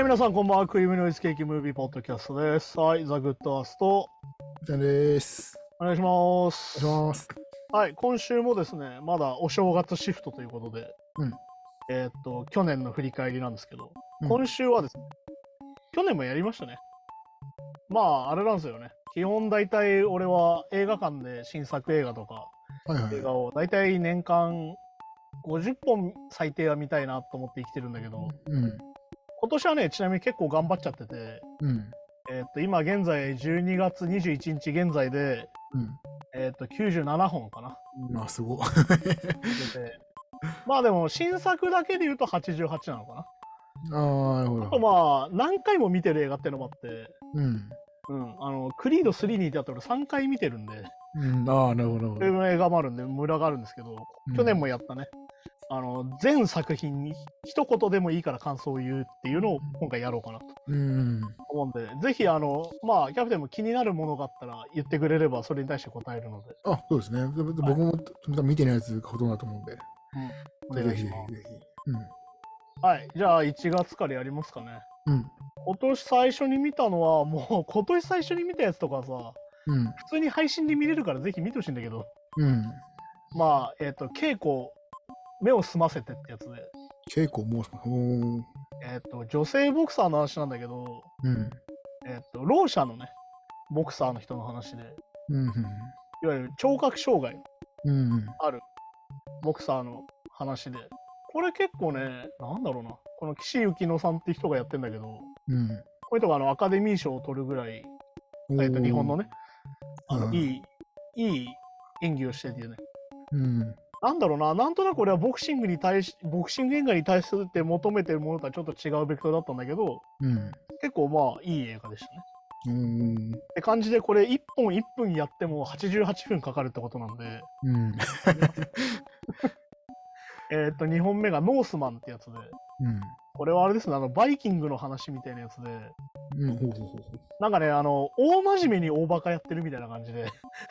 はい、皆さんこんばんは。クリームノイズケーキムービーポッドキャストです。はい、ザ・グッドアースト、じゃんです。お願いします。お願いします。はい、今週もですね、まだお正月シフトということで、うんえーっと、去年の振り返りなんですけど、うん今週はですね、去年もやりましたね。まあ、あれなんですよね。基本大体俺は映画館で新作映画とかはいはい。映画を大体年間50本最低は見たいなと思って生きてるんだけど、うん。今年はね、ちなみに結構頑張っちゃってて、うん。えーっと、今現在12月21日現在で、うん。えーっと、97本かな。まあ、すごい。出てて。まあでも、新作だけで言うと88なのかな。ああ、なるほあとど。まあ、何回も見てる映画っていうのもあって、うん。うん、あの、クリード3に至って俺3回見てるんで、うん。ああ、なるほど。なそういるほどう映画もあるんで、ムラがあるんですけど、うん去年もやったね。あの、全作品に一言でもいいから感想を言うっていうのを今回やろうかなとうん。思うんで、ぜひあの、まあ、キャプテンも気になるものがあったら言ってくれればそれに対して答えるので、あ、そうですね。でで僕も見てないやつがほとんどだと思うんで。お願いしぜます。ひぜひ。うん。はい、じゃあ1月からやりますかね。うん。今年最初に見たのは、もう今年最初に見たやつとかさ、うん。普通に配信で見れるからぜひ見てほしいんだけど、うん。まあ、えっ、と、稽古、目を澄ませてってやつで、結構もう、おーえっ、と、女性ボクサーの話なんだけど、うん。えっ、と、ろう者のね、ボクサーの人の話で、うん。いわゆる聴覚障害。あるボクサーの話で、これ結構ね、なんだろうな、この岸由紀乃さんって人がやってんだけど、うん。こういう人があのアカデミー賞を取るぐらい、えっと日本のね、あのうんいい、いい演技をしててね、うん。なんだろうな、なんとなく俺はボクシングに対し、ボクシング映画に対するって求めてるものとはちょっと違うベクトルだったんだけど、うん。結構まあいい映画でしたね。うん。って感じで、これ1本1分やっても88分かかるってことなんで、うん。えっと、2本目がノースマンってやつで、うん。これはあれですね、あの、バイキングの話みたいなやつで、うん。ほうほうほうほなんかね、あの、大真面目に大バカやってるみたいな感じで、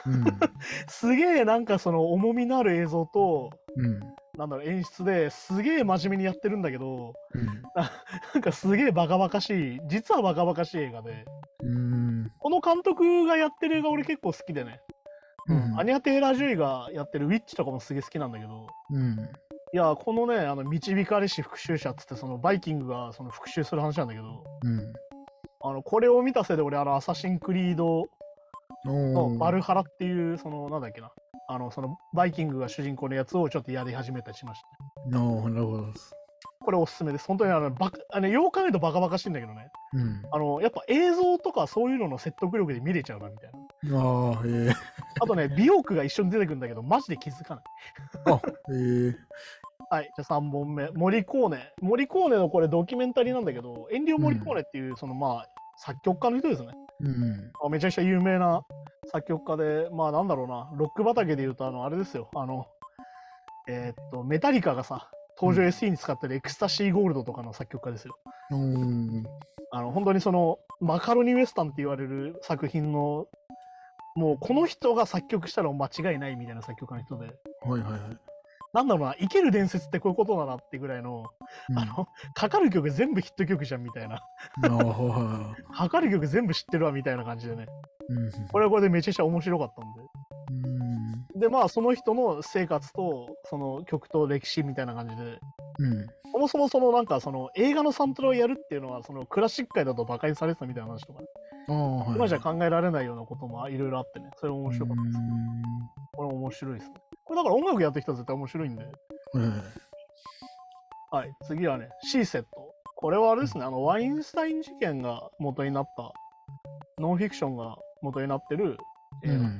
う。うん。すげえなんかその重みのある映像と、うん。なんだろう、演出ですげえ真面目にやってるんだけど、うん。なんかすげえバカバカしい、実はバカバカしい映画で、うん。この監督がやってる映画俺結構好きでね、うんアニャ・テイラー＝ジョイがやってるウィッチとかもすげえ好きなんだけど、うん。いや、このね、あの導かれし復讐者っつって、そのバイキングがその復讐する話なんだけど、うん。あのこれを見たせいで俺、あのアサシン・クリードのバルハラっていう、そのなんだっけな、あのそのバイキングが主人公のやつをちょっとやり始めたりしました、なるほど。これおすすめです。本当にあのバカあのとバカバカしいんだけどね、うん。あのやっぱ映像とかそういうのの説得力で見れちゃうなみたいな。ああ、ええあとね、美容区が一緒に出てくるんだけど、マジで気づかない。あ、ええはい、じゃあ3本目。モリコーネ。モリコーネのこれドキュメンタリーなんだけど、エンニオ・モリコーネっていう、そのまあ、作曲家の人ですね。うん。あめちゃくちゃ有名な作曲家で、まあなんだろうな、ロック畑で言うと、あの、あれですよ、あの、えーっと、メタリカがさ、登場うん SE に使ってるエクスタシー・ゴールドとかの作曲家ですよ。うん。あの、本当にその、マカロニウエスタンって言われる作品の、もうこの人が作曲したら間違いないみたいな作曲家の人で、はいはいはい。なんだろうな、生ける伝説ってこういうことだなってぐらいの、うんあの、かかる曲全部ヒット曲じゃんみたいな、かかる曲全部知ってるわみたいな感じでね、い。うん。これはこれでめちゃくちゃ面白かったんで。うん。で、まあ、その人の生活と、その曲と歴史みたいな感じで、うん。そもそもそのなんか、その映画のサントラをやるっていうのは、そのクラシック界だと馬鹿にされてたみたいな話とかね、ああ、はい。今じゃ考えられないようなこともいろいろあってね、それも面白かったです。うこれも面白いですね。これだから音楽やってる人は絶対面白いんで。んはい次はね、シーセット。これはあれですね、あの、ワインスタイン事件が元になった、ノンフィクションが元になってる映画ですね。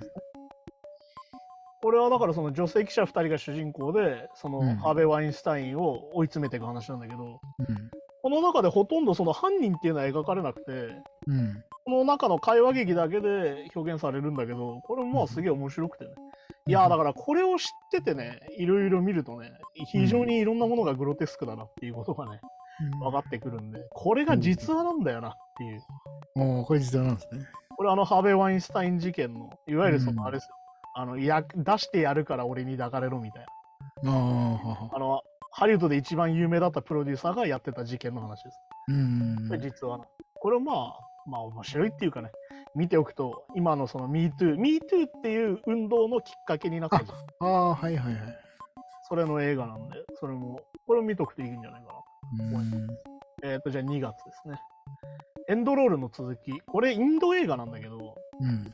これはだからその女性記者2人が主人公で、そのうんハーベイ・ワインスタインを追い詰めていく話なんだけど、うん。この中でほとんどその犯人っていうのは描かれなくて、うん。この中の会話劇だけで表現されるんだけど、これもまあすげえ面白くてね。いやーだからこれを知っててね、いろいろ見るとね、非常にいろんなものがグロテスクだなっていうことがね、分かってくるんで、これが実話なんだよなっていう。ああ、これ実話なんですね。これあのハーベイ・ワインスタイン事件の、いわゆるそうんのあれですよ。あのや出してやるから俺に抱かれろみたいな。ああ、の、ハリウッドで一番有名だったプロデューサーがやってた事件の話です。うんこれ実はな。これはまあ、まあ面白いっていうかね、見ておくと、今のその MeToo、MeToo っていう運動のきっかけになったじゃん。ああ、はいはいはい。それの映画なんで、それも、これを見とくといいんじゃないかな。うん。えっ、と、じゃあ2月ですね。エンドロールの続き。これインド映画なんだけど、うん。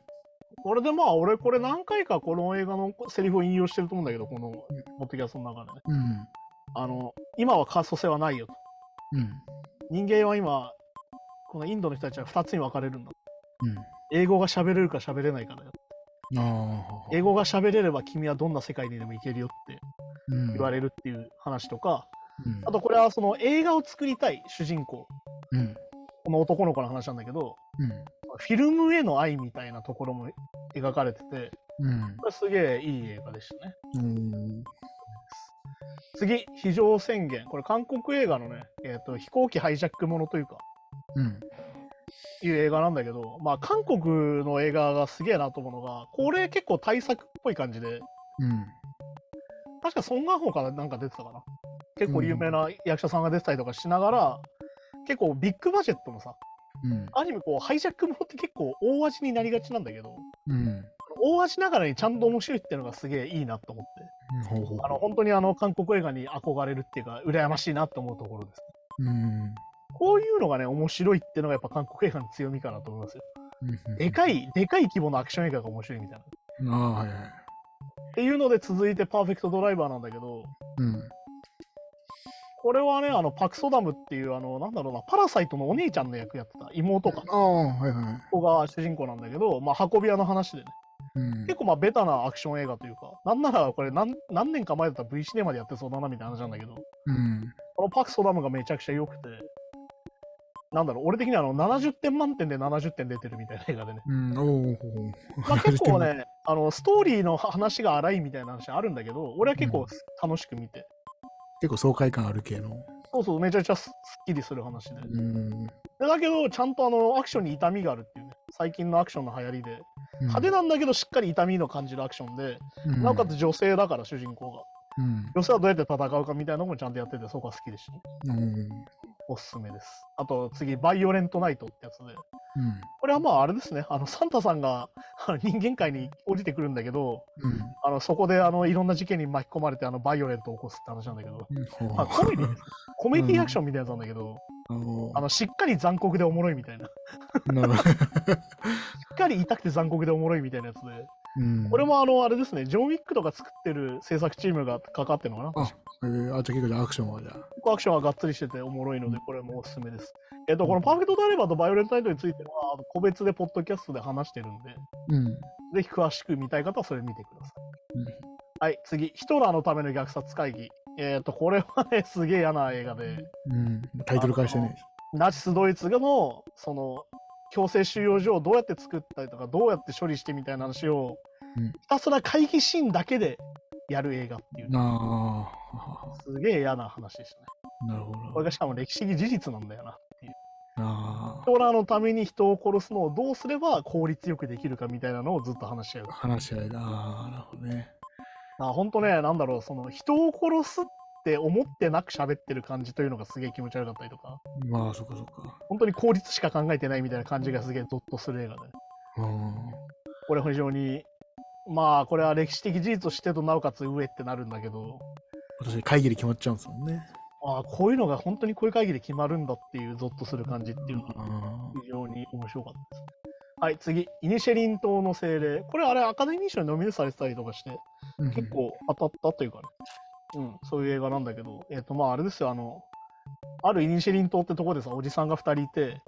これでまあ俺これ何回かこの映画のセリフを引用してると思うんだけど、このモッドキャストの中でね。うん。あの、今はカースト性はないよと。うん。人間は今、このインドの人たちは2つに分かれるんだ。うん。英語が喋れるか喋れないかだよ。英語が喋れれば君はどんな世界にでも行けるよってうん言われるっていう話とか、うんあとこれはその映画を作りたい主人公、うん。この男の子の話なんだけど、うん。フィルムへの愛みたいなところも描かれてて、うんこれすげえいい映画でしたね。うん。次、非常宣言。これ韓国映画のね、えーと、飛行機ハイジャックものというか、うん。いう映画なんだけど、まあ韓国の映画がすげえなと思うのが、これ結構大作っぽい感じで、うん。確かソン・ガンホーからなんか出てたかな。結構有名な役者さんが出てたりとかしながら、結構ビッグバジェットのさ、うん。アニメこうハイジャックものって結構大味になりがちなんだけど、うん。大味ながらにちゃんと面白いっていうのがすげえいいなと思って、ほうほうあの本当にあの韓国映画に憧れるっていうか、羨ましいなと思うところです。うん。こういうのがね、面白いっていうのがやっぱ韓国映画の強みかなと思いますよ。うんでかい、でかい規模のアクション映画が面白いみたいな。ああ、はいはい。っていうので続いてパーフェクトドライバーなんだけど、うん。これはね、あのパク・ソダムっていう、あの、なんだろうな、パラサイトのお姉ちゃんの役やってた妹か、ああ、はいはい。子が主人公なんだけど、まあ、運び屋の話でね、うん結構まあベタなアクション映画というか、なんならこれ何何年か前だったら V シネマでやってそうだなみたいな話なんだけど、うん。このパク・ソダムがめちゃくちゃ良くて、なんだろう、俺的にはあの70点満点で70点出てるみたいな映画でね。うん。おお。まあ、結構ね、あのストーリーの話が荒いみたいな話あるんだけど、俺は結構楽しく見て、結構爽快感ある系の。そうそう、めちゃくちゃすすっきりする話で。うん。でだけど、ちゃんとあのアクションに痛みがあるっていうね、最近のアクションの流行りで、派手なんだけど、しっかり痛みの感じるアクションで、うんなおかつ女性だから、主人公が。うん。女性はどうやって戦うかみたいなのもちゃんとやってて、そこは好きでしたね。うん。おすすめです。あと次、バイオレントナイトってやつで、うん。これはまああれですね、あのサンタさんが人間界に降りてくるんだけど、うん。あのそこであのいろんな事件に巻き込まれてあのバイオレントを起こすって話なんだけど、まあ、コメディです。コメディアクションみたいなやつなんだけど、あのしっかり残酷でおもろいみたいな。しなるほど。っかり痛くて残酷でおもろいみたいなやつで、うんこれもあのあれですね、ジョン・ウィックとか作ってる制作チームが関わってるのかな？あ、えー、あ、じゃあ結構じゃあアクションはじゃあ。結構アクションはがっつりしてておもろいので、これもおすすめです。えっと、このパーフェクトダイレバーとバイオレントナイトについては、個別でポッドキャストで話してるんで、うん。ぜひ詳しく見たい方はそれ見てください。うんはい、次、ヒトラーのための虐殺会議。えっ、と、これはね、すげえ嫌な映画で、うん。タイトル返してね。ナチス・ドイツの、その、強制収容所をどうやって作ったりとか、どうやって処理してみたいな話を、うんひたすら会議シーンだけでやる映画っていう、あすげえ嫌な話でしたね。あ、なるほど。これがしかも歴史的事実なんだよなっていう。あヒトラーのために人を殺すのをどうすれば効率よくできるかみたいなのをずっと話し合うあ、。話し合いだ。ああ、なるほどね。あ本当ね、なんだろう、その人を殺すって思ってなく喋ってる感じというのがすげえ気持ち悪かったりとか、まあ、そっかそっか。本当に効率しか考えてないみたいな感じがすげえゾッとする映画で、うん。これ非常に、まあ、これは歴史的事実としてとなおかつ上ってなるんだけど、私、会議で決まっちゃうんですもんね。ああ、こういうのが本当にこういう会議で決まるんだっていうゾッとする感じっていうのがあ非常に面白かったです。はい、次、イニシェリン島の精霊。これあれアカデミー賞にノミネートされてたりとかして、ー結。構当たったというかね、うん、そういう映画なんだけど、えっ、と、まあ、あれですよ、あの、あるイニシェリン島ってとこでさ、おじさんが2人いて、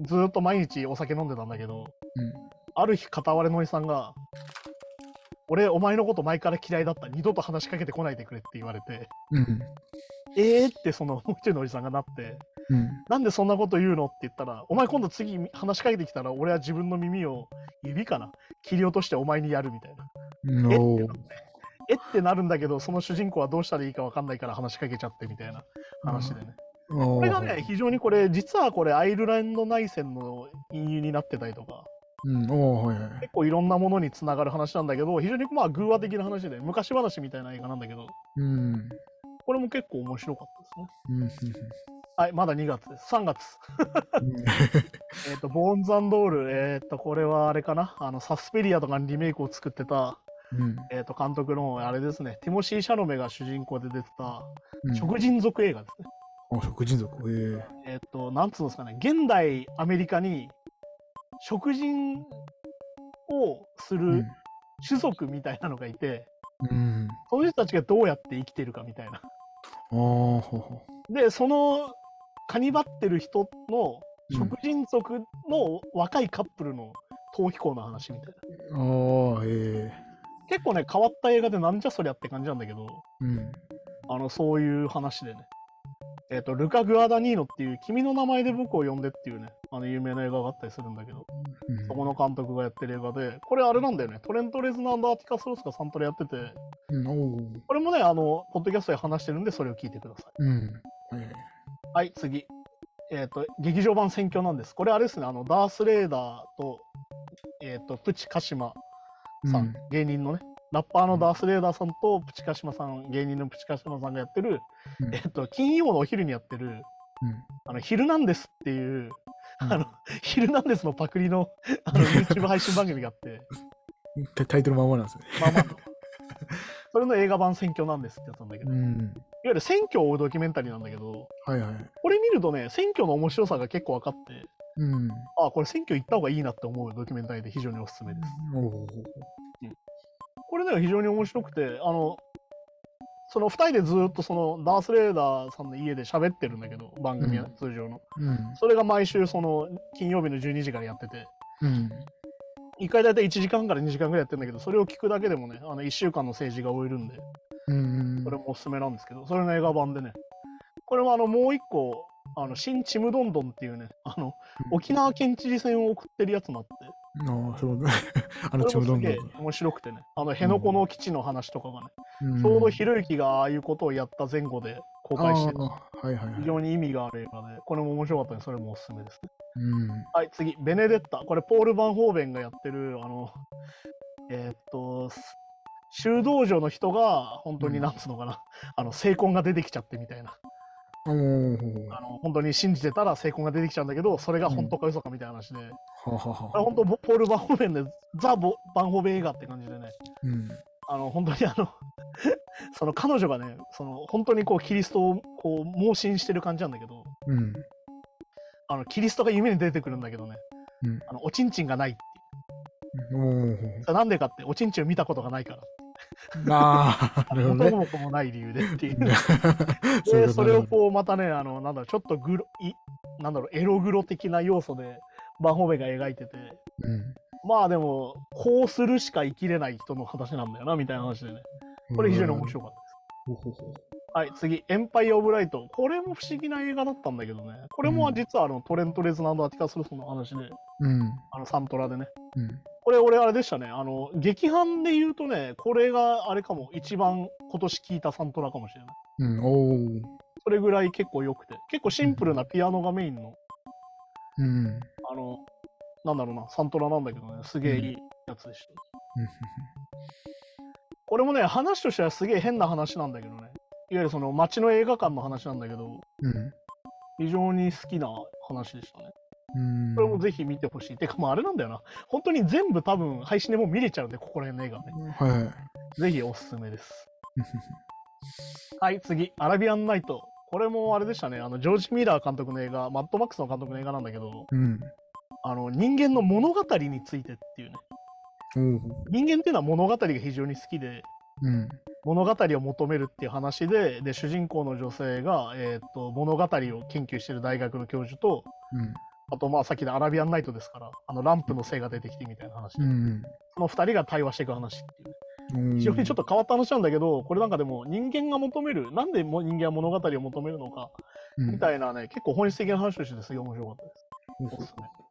ずーっと毎日お酒飲んでたんだけど、うん。ある日、片割れのおじさんが、俺、お前のこと前から嫌いだった。二度と話しかけてこないでくれって言われて、うん。えーってそのもう一人のおじさんがなって、うん。なんでそんなこと言うのって言ったら、お前今度次話しかけてきたら、俺は自分の耳を指かな切り落としてお前にやるみたいな。うん。えおーえってなるんだけど、その主人公はどうしたらいいか分かんないから話しかけちゃってみたいな話でね。おーこれがね、非常にこれ、実はこれ、アイルランド内戦の隠喻になってたりとか、うん。おーはいはい。結構いろんなものにつながる話なんだけど、非常にまあ偶話的な話で、昔話みたいな映画なんだけど、うん。これも結構面白かったですね。うん。はい、まだ2月です。3月。えっと、ボーンズドール、えっと、これはあれかな、あの、サスペリアとかにリメイクを作ってた、うん。えっと、監督の、あれですね、ティモシー・シャロメが主人公で出てた、うん。食人族映画ですね。あ、食人族。えええっと、なんつうんですかね、現代アメリカに、食人をすうんる。種族みたいなのがいて、うん。その人たちがどうやって生きてるかみたいな。で、その、カニバってる人のうん食人族の若いカップルの逃避行の話みたいな。う。ああ、ええ結構ね、変わった映画でなんじゃそりゃって感じなんだけど、うん。あの、そういう話でね。えっ、と、ルカ・グアダニーノっていう、君の名前で僕を呼んでっていうね、あの、有名な映画があったりするんだけど、うんそこの監督がやってる映画で、これあれなんだよね、トレント・レズナー、アッティカス・ロスがサントラやってて、うん、これもね、あの、ポッドキャストで話してるんで、それを聞いてください。うん。はい。はい、次。えっ、と、劇場版センキョナンデス。これあれですね、あの、ダースレイダーと、えっ、と、プチ・カシマさん、芸人のね、ラッパーのダース・レーダーさんとプチカシマさん、芸人のプチカシマさんがやってる、うんえっと、金曜のお昼にやってる、うん。あの、ヒルナンデスっていう、うんあの、ヒルナンデスのパクリの、あの、YouTube 配信番組があって、タ タイトルまんまなんですね。まあまあ、それの映画版選挙なんですってやつなんだけど、いわうん。ゆる選挙を追うドキュメンタリーなんだけど、はいはい。これ見るとね、選挙の面白さが結構分かって、うん。あこれ選挙行った方がいいなって思うドキュメンタリーで非常におすすめです。これね、非常に面白くて、あの、その2人でずっとそのダース・レーダーさんの家で喋ってるんだけど、番組はうん通常の。うん。それが毎週その金曜日の12時からやってて、うん。1回大体1時間から2時間ぐらいやってるんだけど、それを聞くだけでもね、あの1週間の政治が終えるんで、うん。これもおすすめなんですけど、それの映画版でね、これはあのもう一個、あの新ちむどんどんっていうね、あの沖縄県知事選を送ってるやつもあって、ああ、そうだ。あの、ちょうど面白くてね、あの辺野古の基地の話とかがね、うんちょうどひろゆきがああいうことをやった前後で公開して、はいはいはい。非常に意味がある映画で、これも面白かったんで、それもおすすめですね。うん。はい、次、ベネデッタ。これ、ポール・バンホーベンがやってる、あの、えーっと、修道女の人が、本当にうんなんつうのかな、あの、聖婚が出てきちゃってみたいな。あの、本当に信じてたら聖婚が出てきちゃうんだけど、それが本当か嘘かみたいな話で、本当、ポール・バンホーベンで、ザ・ボバンホーベン映画って感じでね、うん。あの、本当にあの、その彼女がね、その、本当にこう、キリストをこう、盲信してる感じなんだけど、うん。あの、キリストが夢に出てくるんだけどね、うんあの、おちんちんがないって。なんでかって、おちんちんを見たことがないから。ああ、なるほどね。元も子もない理由でっていう。で、それをうこう、またね、あの、なんだろう、ちょっとグロ、いなんだろう、エログロ的な要素で、バンホーベンが描いてて、うん。まあでも、こうするしか生きれない人の話なんだよな、みたいな話でね。これ非常に面白かったです。はい、次、エンパイア・オブ・ライト。これも不思議な映画だったんだけどね。これも実はあの、トレント・レズナード・アティカス・ルソンの話で、うん。あの、サントラでね。うん。これ俺あれでしたね。あの、劇伴で言うとね、これがあれかも、一番今年聴いたサントラかもしれない。うん。それぐらい結構良くて。結構シンプルなピアノがメインの、うん。あの、なんだろうな、サントラなんだけどね、すげえいいやつでした。これもね、話としてはすげえ変な話なんだけどね。いわゆるその街の映画館の話なんだけど、うん。非常に好きな話でしたね。うん。これもぜひ見てほしい。てか、もうあれなんだよな。本当に全部多分配信でもう見れちゃうんで、ここら辺の映画ね。はいはい。ぜひおすすめです。はい、次、アラビアンナイト。これもあれでしたね。あの、ジョージ・ミラー監督の映画、マッドマックスの監督の映画なんだけど、うん。あの、人間の物語についてっていうね。おお。人間っていうのは物語が非常に好きで、うん。物語を求めるっていう話で、で、主人公の女性が、えっ、と、物語を研究してる大学の教授と、うん。あと、まあ、さっきのアラビアンナイトですから、あの、ランプの精が出てきてみたいな話で、うん。その二人が対話していく話っていうね。うん。非常にちょっと変わった話なんだけど、これなんかでも人間が求める、なんでも人間は物語を求めるのか、うんみたいなね、結構本質的な話としてすげえ面白かったです。ほうほうお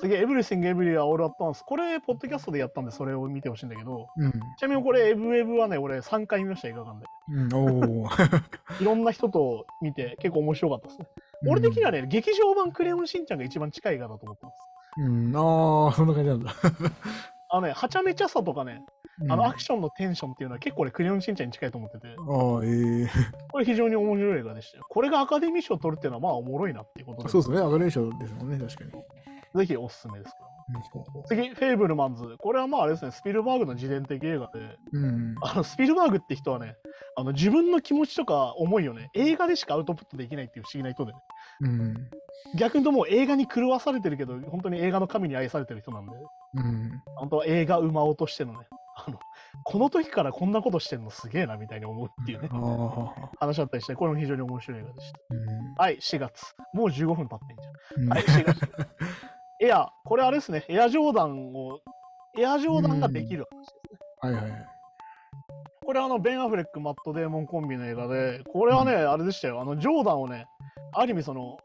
次、エブリシング・エブリウェア・オール・アット・ワンス。これ、ポッドキャストでやったんで、それを見てほしいんだけど、うん。ちなみにこれ、エブエブはね、俺3回見ました、映画館で。うん。おお。いろんな人と見て、結構面白かったですね。俺的にはね、劇場版クレヨンしんちゃんが一番近い映画だと思ってます。うん。ああ、そんな感じなんだ。あのね、はちゃめちゃさとかね、あのアクシションのテンションっていうのは結構ね、クレヨンしんちゃんに近いと思ってて。ああ、ええ これ非常に面白い映画でしたよ。これがアカデミー賞を取るっていうのはまあおもろいなっていうことで、そうですね、アカデミー賞ですもんね、確かに。ぜひおすすめです次、フェイブルマンズ。これはまああれですね、スピルバーグの自伝的映画で、ん。あのスピルバーグって人はね、あの自分の気持ちとか思いをね、映画でしかアウトプットできないっていう不思議な人で、ね、うん。逆に言うともう映画に狂わされてるけど、本当に映画の神に愛されてる人なんで、うん。本当は映画馬をとしてのね、あの、この時からこんなことしてんのすげえなみたいに思うっていうね。話だったりして、これも非常に面白い映画でした。うんはい、4月。もう15分経ってんじゃん。うん。はい、4月。エア、これあれですね、エアジョーダンを、エアジョーダンができる話ですね。はいはいはい。これあの、ベン・アフレック、マット・デーモンコンビの映画で、これはね、あれでしたよ、あの、ジョーダンをね、ある意味その、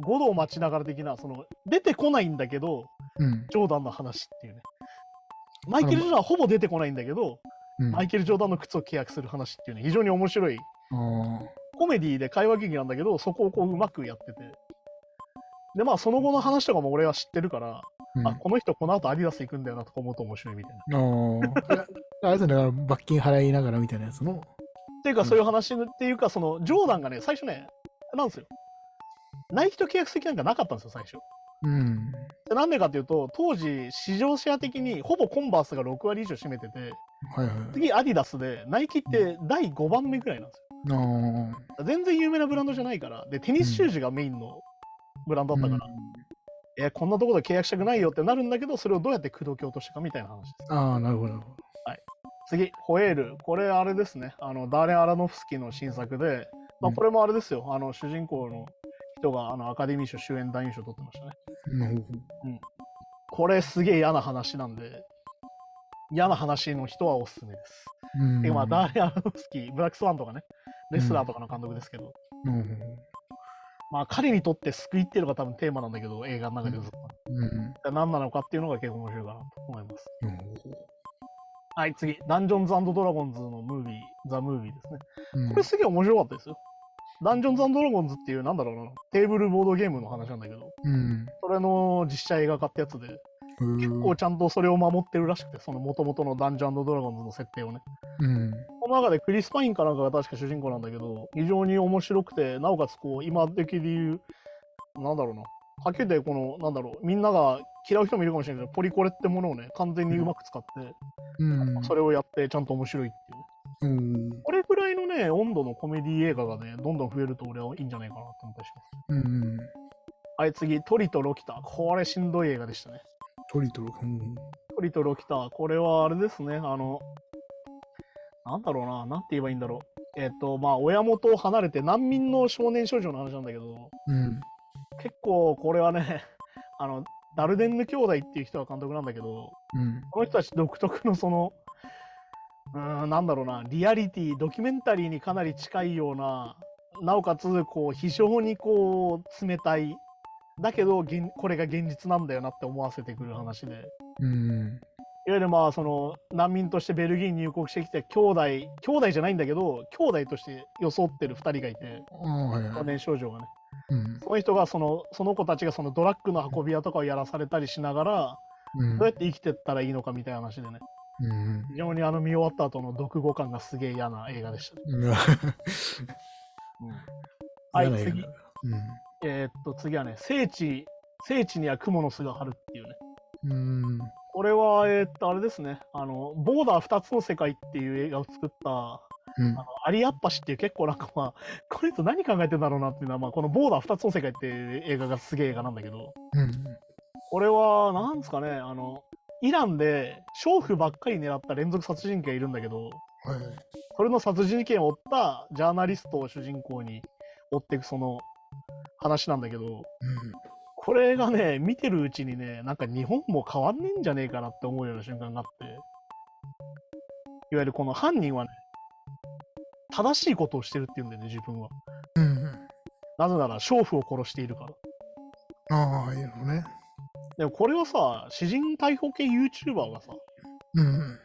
5度を待ちながら的な、その、出てこないんだけど、うん。ジョーダンの話っていうね。マイケル・ジョーダンはほぼ出てこないんだけど、うん。マイケル・ジョーダンの靴を契約する話っていうね、非常に面白い。コメディで会話劇なんだけど、そこをこううまくやってて。で、まあ、その後の話とかも俺は知ってるから、うんあ、この人この後アディダス行くんだよなとか思うと面白いみたいな。あれですね、だから罰金払いながらみたいなやつの。っていうか、そういう話っていうか、その、ジョーダンがね、最初ね、なんですよ。ナイキと契約する気なんかなかったんですよ、最初。うん。でなんでかっていうと、当時、市場シェア的にほぼコンバースが6割以上占めてて、はいはい。次アディダスで、ナイキって第5番目ぐらいなんですよ。全然有名なブランドじゃないから、で、テニスシューズがメインのブランドだったから、えこんなところで契約したくないよってなるんだけど、それをどうやって口説き落としたかみたいな話です。ああ、なるほど。なるほど次、ホエール。これあれですね。あの、ダーレン・アラノフスキーの新作で、まあ、うんこれもあれですよ。あの、主人公の人があのアカデミー賞主演男優賞取ってましたね。うんこれすげえ嫌な話なんで、嫌な話の人はおすすめです。うん。てかまあ、ダーレン・アロノフスキー、ブラックスワンとかね、レスラーとかの監督ですけど、うん。まあ彼にとって救いっていうのが多分テーマなんだけど、映画の中でずっと。うん。何なのかっていうのが結構面白いかなと思います。うん。はい、次、ダンジョンズドラゴンズのムービー、ザ・ムービーですね。うんこれすげえ面白かったですよ。ダンジョンズドラゴンズっていう、なんだろうな、テーブルボードゲームの話なんだけど、うん。それの実写映画化ってやつで、結結構ちゃんとそれを守ってるらしくて、その元々のダンジョンドラゴンズの設定をね。うん。この中でクリス・パインかなんかが確か主人公なんだけど、非常に面白くて、なおかつこう、今的で言う、なんだろうな、はっきり言ってこの、なんだろう、みんなが嫌う人もいるかもしれないけど、ポリコレってものをね、完全にうまく使って、うん。それをやってちゃんと面白いっていう。うん。これぐらいのね、温度のコメディ映画がね、どんどん増えると俺はいいんじゃないかなと思ったりします。うん。はい、次、トリとロキタ。これしんどい映画でしたね。トリトル。うん。トリとロキタ。これはあれですね、あの、なんだろうな、なんて言えばいいんだろう。えっ、と、まあ、親元を離れて難民の少年少女の話なんだけど、うん。結構これはね、あの、ダルデンヌ兄弟っていう人が監督なんだけど、うん。この人たち独特のその、うーん、なんだろうな、リアリティ、ドキュメンタリーにかなり近いような、なおかつ、こう、非常にこう、冷たい、だけど、現これが現実なんだよなって思わせてくる話で、うん。いわゆるまあ、その、難民としてベルギーに入国してきて、兄弟、兄弟じゃないんだけど、兄弟として装ってる2人がいて。少年少女がね。うん。その人がその、その子たちがそのドラッグの運び屋とかをやらされたりしながら、うんどうやって生きてったらいいのかみたいな話でね。うん。非常にあの見終わった後の読後感がすげえ嫌な映画でしたね。うん。はい、次。うん。えーっと、次はね、聖地、聖地には蜘蛛の巣が張るっていうね。うん。これは、えーっと、あれですね、あの、ボーダー2つの世界っていう映画を作った、うんあのアリアッパシっていう結構なんかまあ、この人何考えてんだろうなっていうのは、まあ、このボーダー2つの世界っていう映画がすげえ映画なんだけど、うん。これは、なんですかね、あの、イランで娼婦ばっかり狙った連続殺人鬼がいるんだけど、はい。それの殺人事件を追ったジャーナリストを主人公に追っていくその話なんだけど、うん。これがね、見てるうちにね、なんか日本も変わんねえんじゃねえかなって思うような瞬間があって、いわゆるこの犯人はね、正しいことをしてるっていうんだよね、自分は。うん。なぜなら、娼婦を殺しているから。ああ、いいのね。でもこれはさ、詩人逮捕系 YouTuber がさ、うん。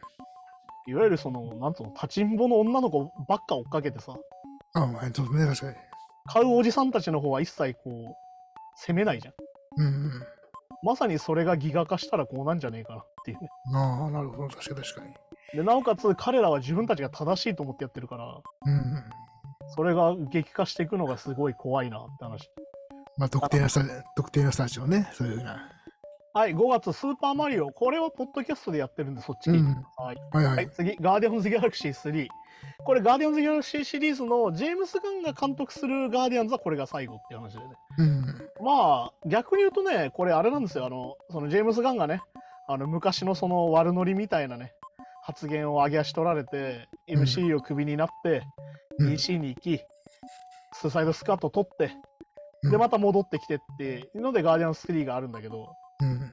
いわゆるその、なんつうの、立ちんぼの女の子ばっか追っかけてさ、ああ、まあ、そうね、確かに。買うおじさんたちの方は一切こう、責めないじゃん。うん。まさにそれがギガ化したらこうなんじゃねえかなっていうね。ああ、なるほど。確かに確かに。で、なおかつ彼らは自分たちが正しいと思ってやってるから、うん。それが激化していくのがすごい怖いなって話。まあ、特定のスタ特定のスタジオね。そういうな。はい、5月、スーパーマリオ。これはポッドキャストでやってるんで、そっちに。うん。はい。はいははいい、。次、ガーディアンズ・ギャラクシー3。これ、ガーディアンズ・ギャラクシーシリーズのジェームス・ガンが監督するガーディアンズはこれが最後っていう話でね。うん。まあ、逆に言うとね、これあれなんですよ。あの、そのジェームス・ガンがね、あの昔のその悪ノリみたいなね、発言を揚げ足取られて、うん MC をクビになって、うん DC に行き、スーサイド・スクワッド撮って、うんで、また戻ってきてっていうので、ガーディアンズ3があるんだけど、うん。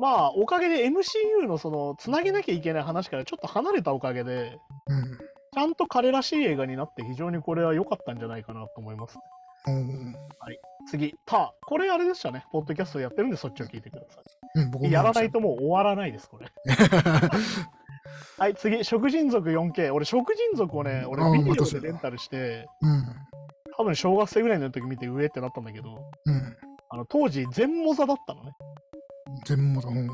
まあ、おかげで MCU のその、つなげなきゃいけない話からちょっと離れたおかげで、うん。ちゃんと彼らしい映画になって非常にこれは良かったんじゃないかなと思います。うん。次、ター。これあれでしたね。ポッドキャストやってるんでそっちを聞いてくださうん、僕い。やらないともう終わらないです、これ。はい、次、食人族 4K。俺、食人族をね、俺ビデオでレンタルして、うん。多分小学生ぐらいの時見て上ってなったんだけど、うん。あの当時全モザだったのね。全部もうん。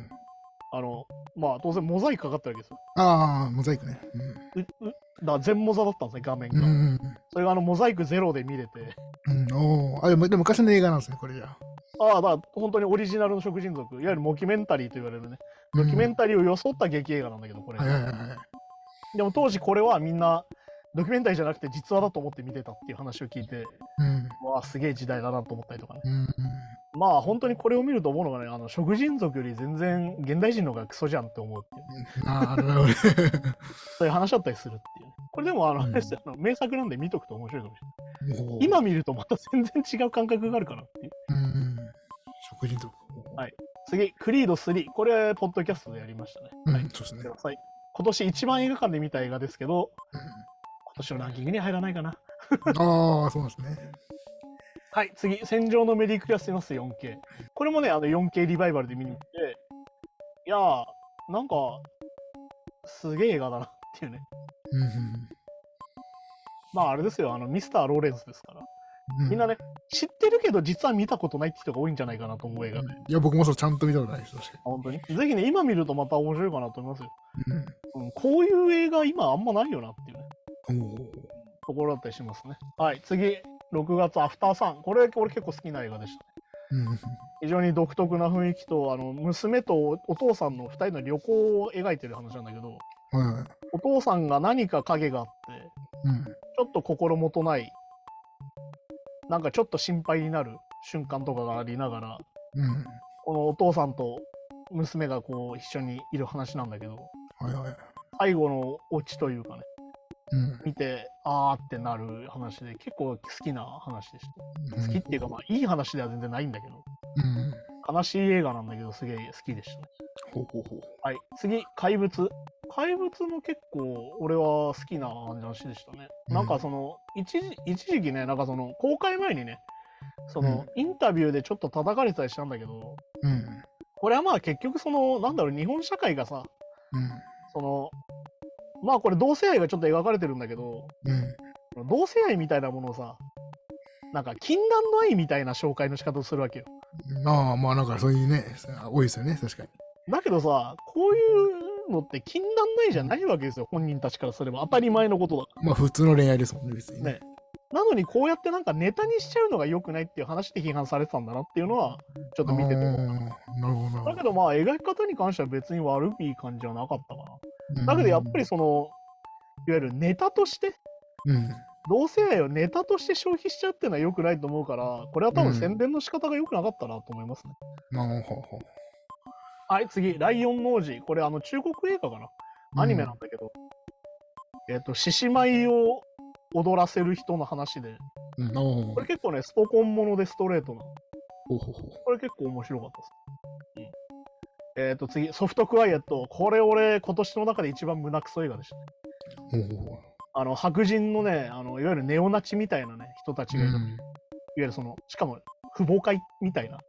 あの、まあ当然モザイクかかってるわけですよ。ああ、モザイクね。ううだ全モザだったんですね、画面うん。が。うん。それがあのモザイクゼロで見れて、うん。おーあ、でもでも昔の映画なんですね、これじゃ。ああ、だ本当にオリジナルの食人族、いわゆるモキュメンタリーと言われるね、うんドキュメンタリーを装った劇映画なんだけど、これ。はいはいはいはい。でも当時これはみんなドキュメンタリーじゃなくて実話だと思って見てたっていう話を聞いて、うん。うわあ、すげえ時代だなと思ったりとかね。うん。まあ本当にこれを見ると思うのがね、あの食人族より全然現代人の方がクソじゃんって思うっていう、ああ、なるほどね。そういう話だったりするっていう、ね。これでもあの、うん名作なんで見とくと面白いかもしれない。今見るとまた全然違う感覚があるかなっていう。うんうん。食人と。はい次、クリード3。これ、ポッドキャストでやりましたね。うん、はい。そうですね。今年一番映画館で見た映画ですけど、今年のランキングに入らないかな。うんああ、そうですね。はい、次、戦場のメリークリアスマス 4K。これもね、あの 4K リバイバルで見に行って、いやー、なんか、すげえ映画だなっていうね。うんうんまあ、あれですよ、あの、ミスター・ローレンスですから。うん。みんなね、知ってるけど、実は見たことないって人が多いんじゃないかなと思う映画。うん。いや、僕もそう、ちゃんと見たことないです。確か本当に？ぜひね、今見るとまた面白いかなと思いますよ。に。うん、こういう映画、今あんまないよなっていうね。ところだったりしますね。はい、次、6月、アフターさん。これ、俺結構好きな映画でした。うん。非常に独特な雰囲気と、あの、娘とお父さんの2人の旅行を描いてる話なんだけど、はいはい。お父さんが何か影があって、うん。ちょっと心もとない、なんかちょっと心配になる瞬間とかがありながら、うん。このお父さんと娘がこう一緒にいる話なんだけど、はいはい。最後のオチというかね、うん。見て、あーってなる話で、結構好きな話でした。好好きっていうか、まあ、いい話では全然ないんだけど、うん。悲しい映画なんだけど、すげえ好きでしたね。ほうほうほう。はい、次、怪物。怪物も結構、俺は好きな話でしたね。うんなんかその、一時一時期ね、なんかその、公開前にね、その、うんインタビューでちょっと叩かれてたりしたんだけど、うん。これはまあ結局その、なんだろう、日本社会がさ、うん。その、まあこれ同性愛がちょっと描かれてるんだけど、うん。同性愛みたいなものをさ、なんか禁断の愛みたいな紹介の仕方をするわけよ。ああ、まあなんかそういうね、多いですよね、確かに。だけどさ、こういうのって禁断の愛じゃないわけですよ、本人たちからすれば。当たり前のことだかまあ普通の恋愛ですもんね、別にね。ねら。なのにこうやってなんかネタにしちゃうのが良くないっていう話で批判されてたんだなっていうのは、ちょっと見てて思った。だけどまあ描き方に関しては別に悪い感じはなかったかな。だけどやっぱりその、いわゆるネタとして、うん。同性愛をネタとして消費しちゃうっていうのは良くないと思うから、これは多分宣伝の仕方が良くなかったなと思いますね。はい、次、ライオンの王子。これあの中国映画かな？アニメなんだけど、えっ、と、獅子舞を踊らせる人の話で、うん。これ結構ね、スポコンものでストレートな。ほうほうほう。これ結構面白かったです。うん、えっ、と、次、ソフトクワイエット。これ俺、今年の中で一番胸クソ映画でしたね。ほあの、白人のね、あのいわゆるネオナチみたいなね、人たちう。がいる。いわうんゆるその、しかも、父母会みたいな、いわ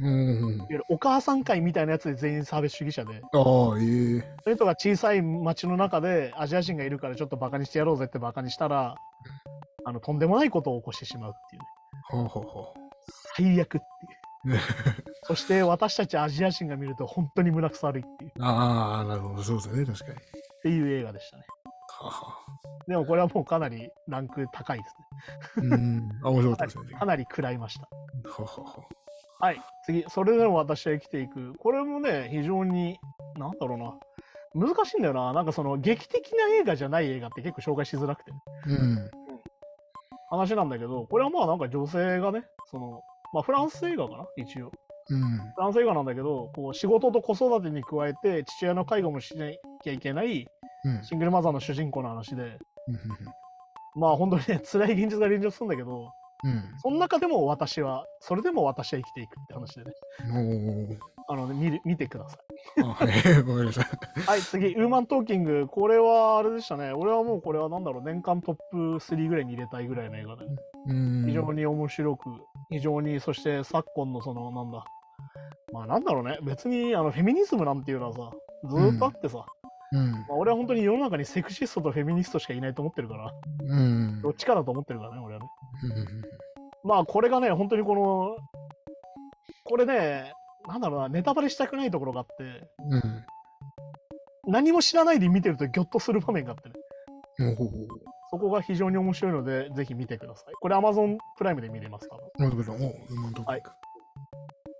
うん。お母さん会みたいなやつで全員差別主義者で、ああ、ええそれとか小さい町の中でアジア人がいるからちょっとバカにしてやろうぜってバカにしたら、あのとんでもないことを起こしてしまうっていうね。ほうほうほ最悪って そして私たちアジア人が見ると本当に胸くそ悪いっていうああ、なるほど。そうですよね。確かに。っていう映画でしたね。ははでもこれはもうかなりランク高いですね。うん。あ、面白かったですね。かなり食らいました。ははははい、次、それでも私は生きていく。これもね、非常に、なんだろうな。難しいんだよな。なんかその劇的な映画じゃない映画って結構紹介しづらくて。うん。話なんだけど、これはまあなんか女性がね、その、まあフランス映画かな一応。うん。フランス映画なんだけど、こう仕事と子育てに加えて父親の介護もしなきゃいけないうん。シングルマザーの主人公の話で、うんまあ本当にね、辛い現実が臨場するんだけど、うん。その中でも私は、それでも私は生きていくって話でね、うん。あのね、見る見てください。ごめんなさい。はい、次、ウーマントーキング。これはあれでしたね。俺はもうこれはなんだろう、年間トップ3ぐらいに入れたいぐらいの映画で、うん。非常に面白く、非常に、そして昨今のその、なんだ、まあなんだろうね、別にあのフェミニズムなんていうのはさ、ずーっとあってさ、うん。まあ、俺は本当に世の中にセクシストとフェミニストしかいないと思ってるから、うん。どっちかだと思ってるからね、俺はね。まあこれがね、本当にこの、これね、なんだろうな、ネタバレしたくないところがあって、うん。何も知らないで見てるとギョッとする場面があってね。そこが非常に面白いので、ぜひ見てください。これ Amazon プライムで見れます、多分。はい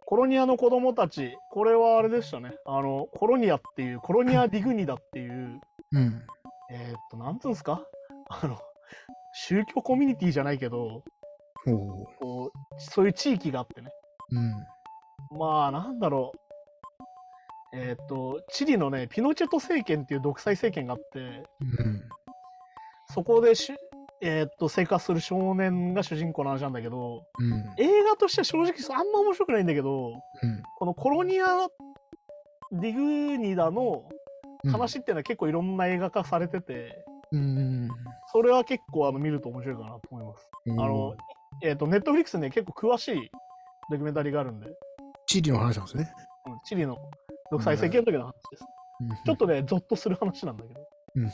コロニアの子供たち、これはあれでしたね。あの、コロニアっていう、コロニアディグニダっていう、うん。えーっと、なんつうんですか？あの、宗教コミュニティじゃないけど。こう、そういう地域があってね。うん。まあ、なんだろう。えーっと、チリのね、ピノチェト政権っていう独裁政権があって、うん。そこでしゅ、えーっと、生活する少年が主人公の話なんだけど、うん。映画としては正直あんま面白くないんだけど、うん。このコロニア・ディグニダの話っていうのは結構いろんな映画化されてて、うん。それは結構あの見ると面白いかなと思います。うん。あの、えっ、と、ネットフリックスね、結構詳しいドキュメンタリーがあるんで、チリの話なんですね。うんチリの独裁政権の時の話です。ちょっとね、ゾッとする話なんだけど。うん。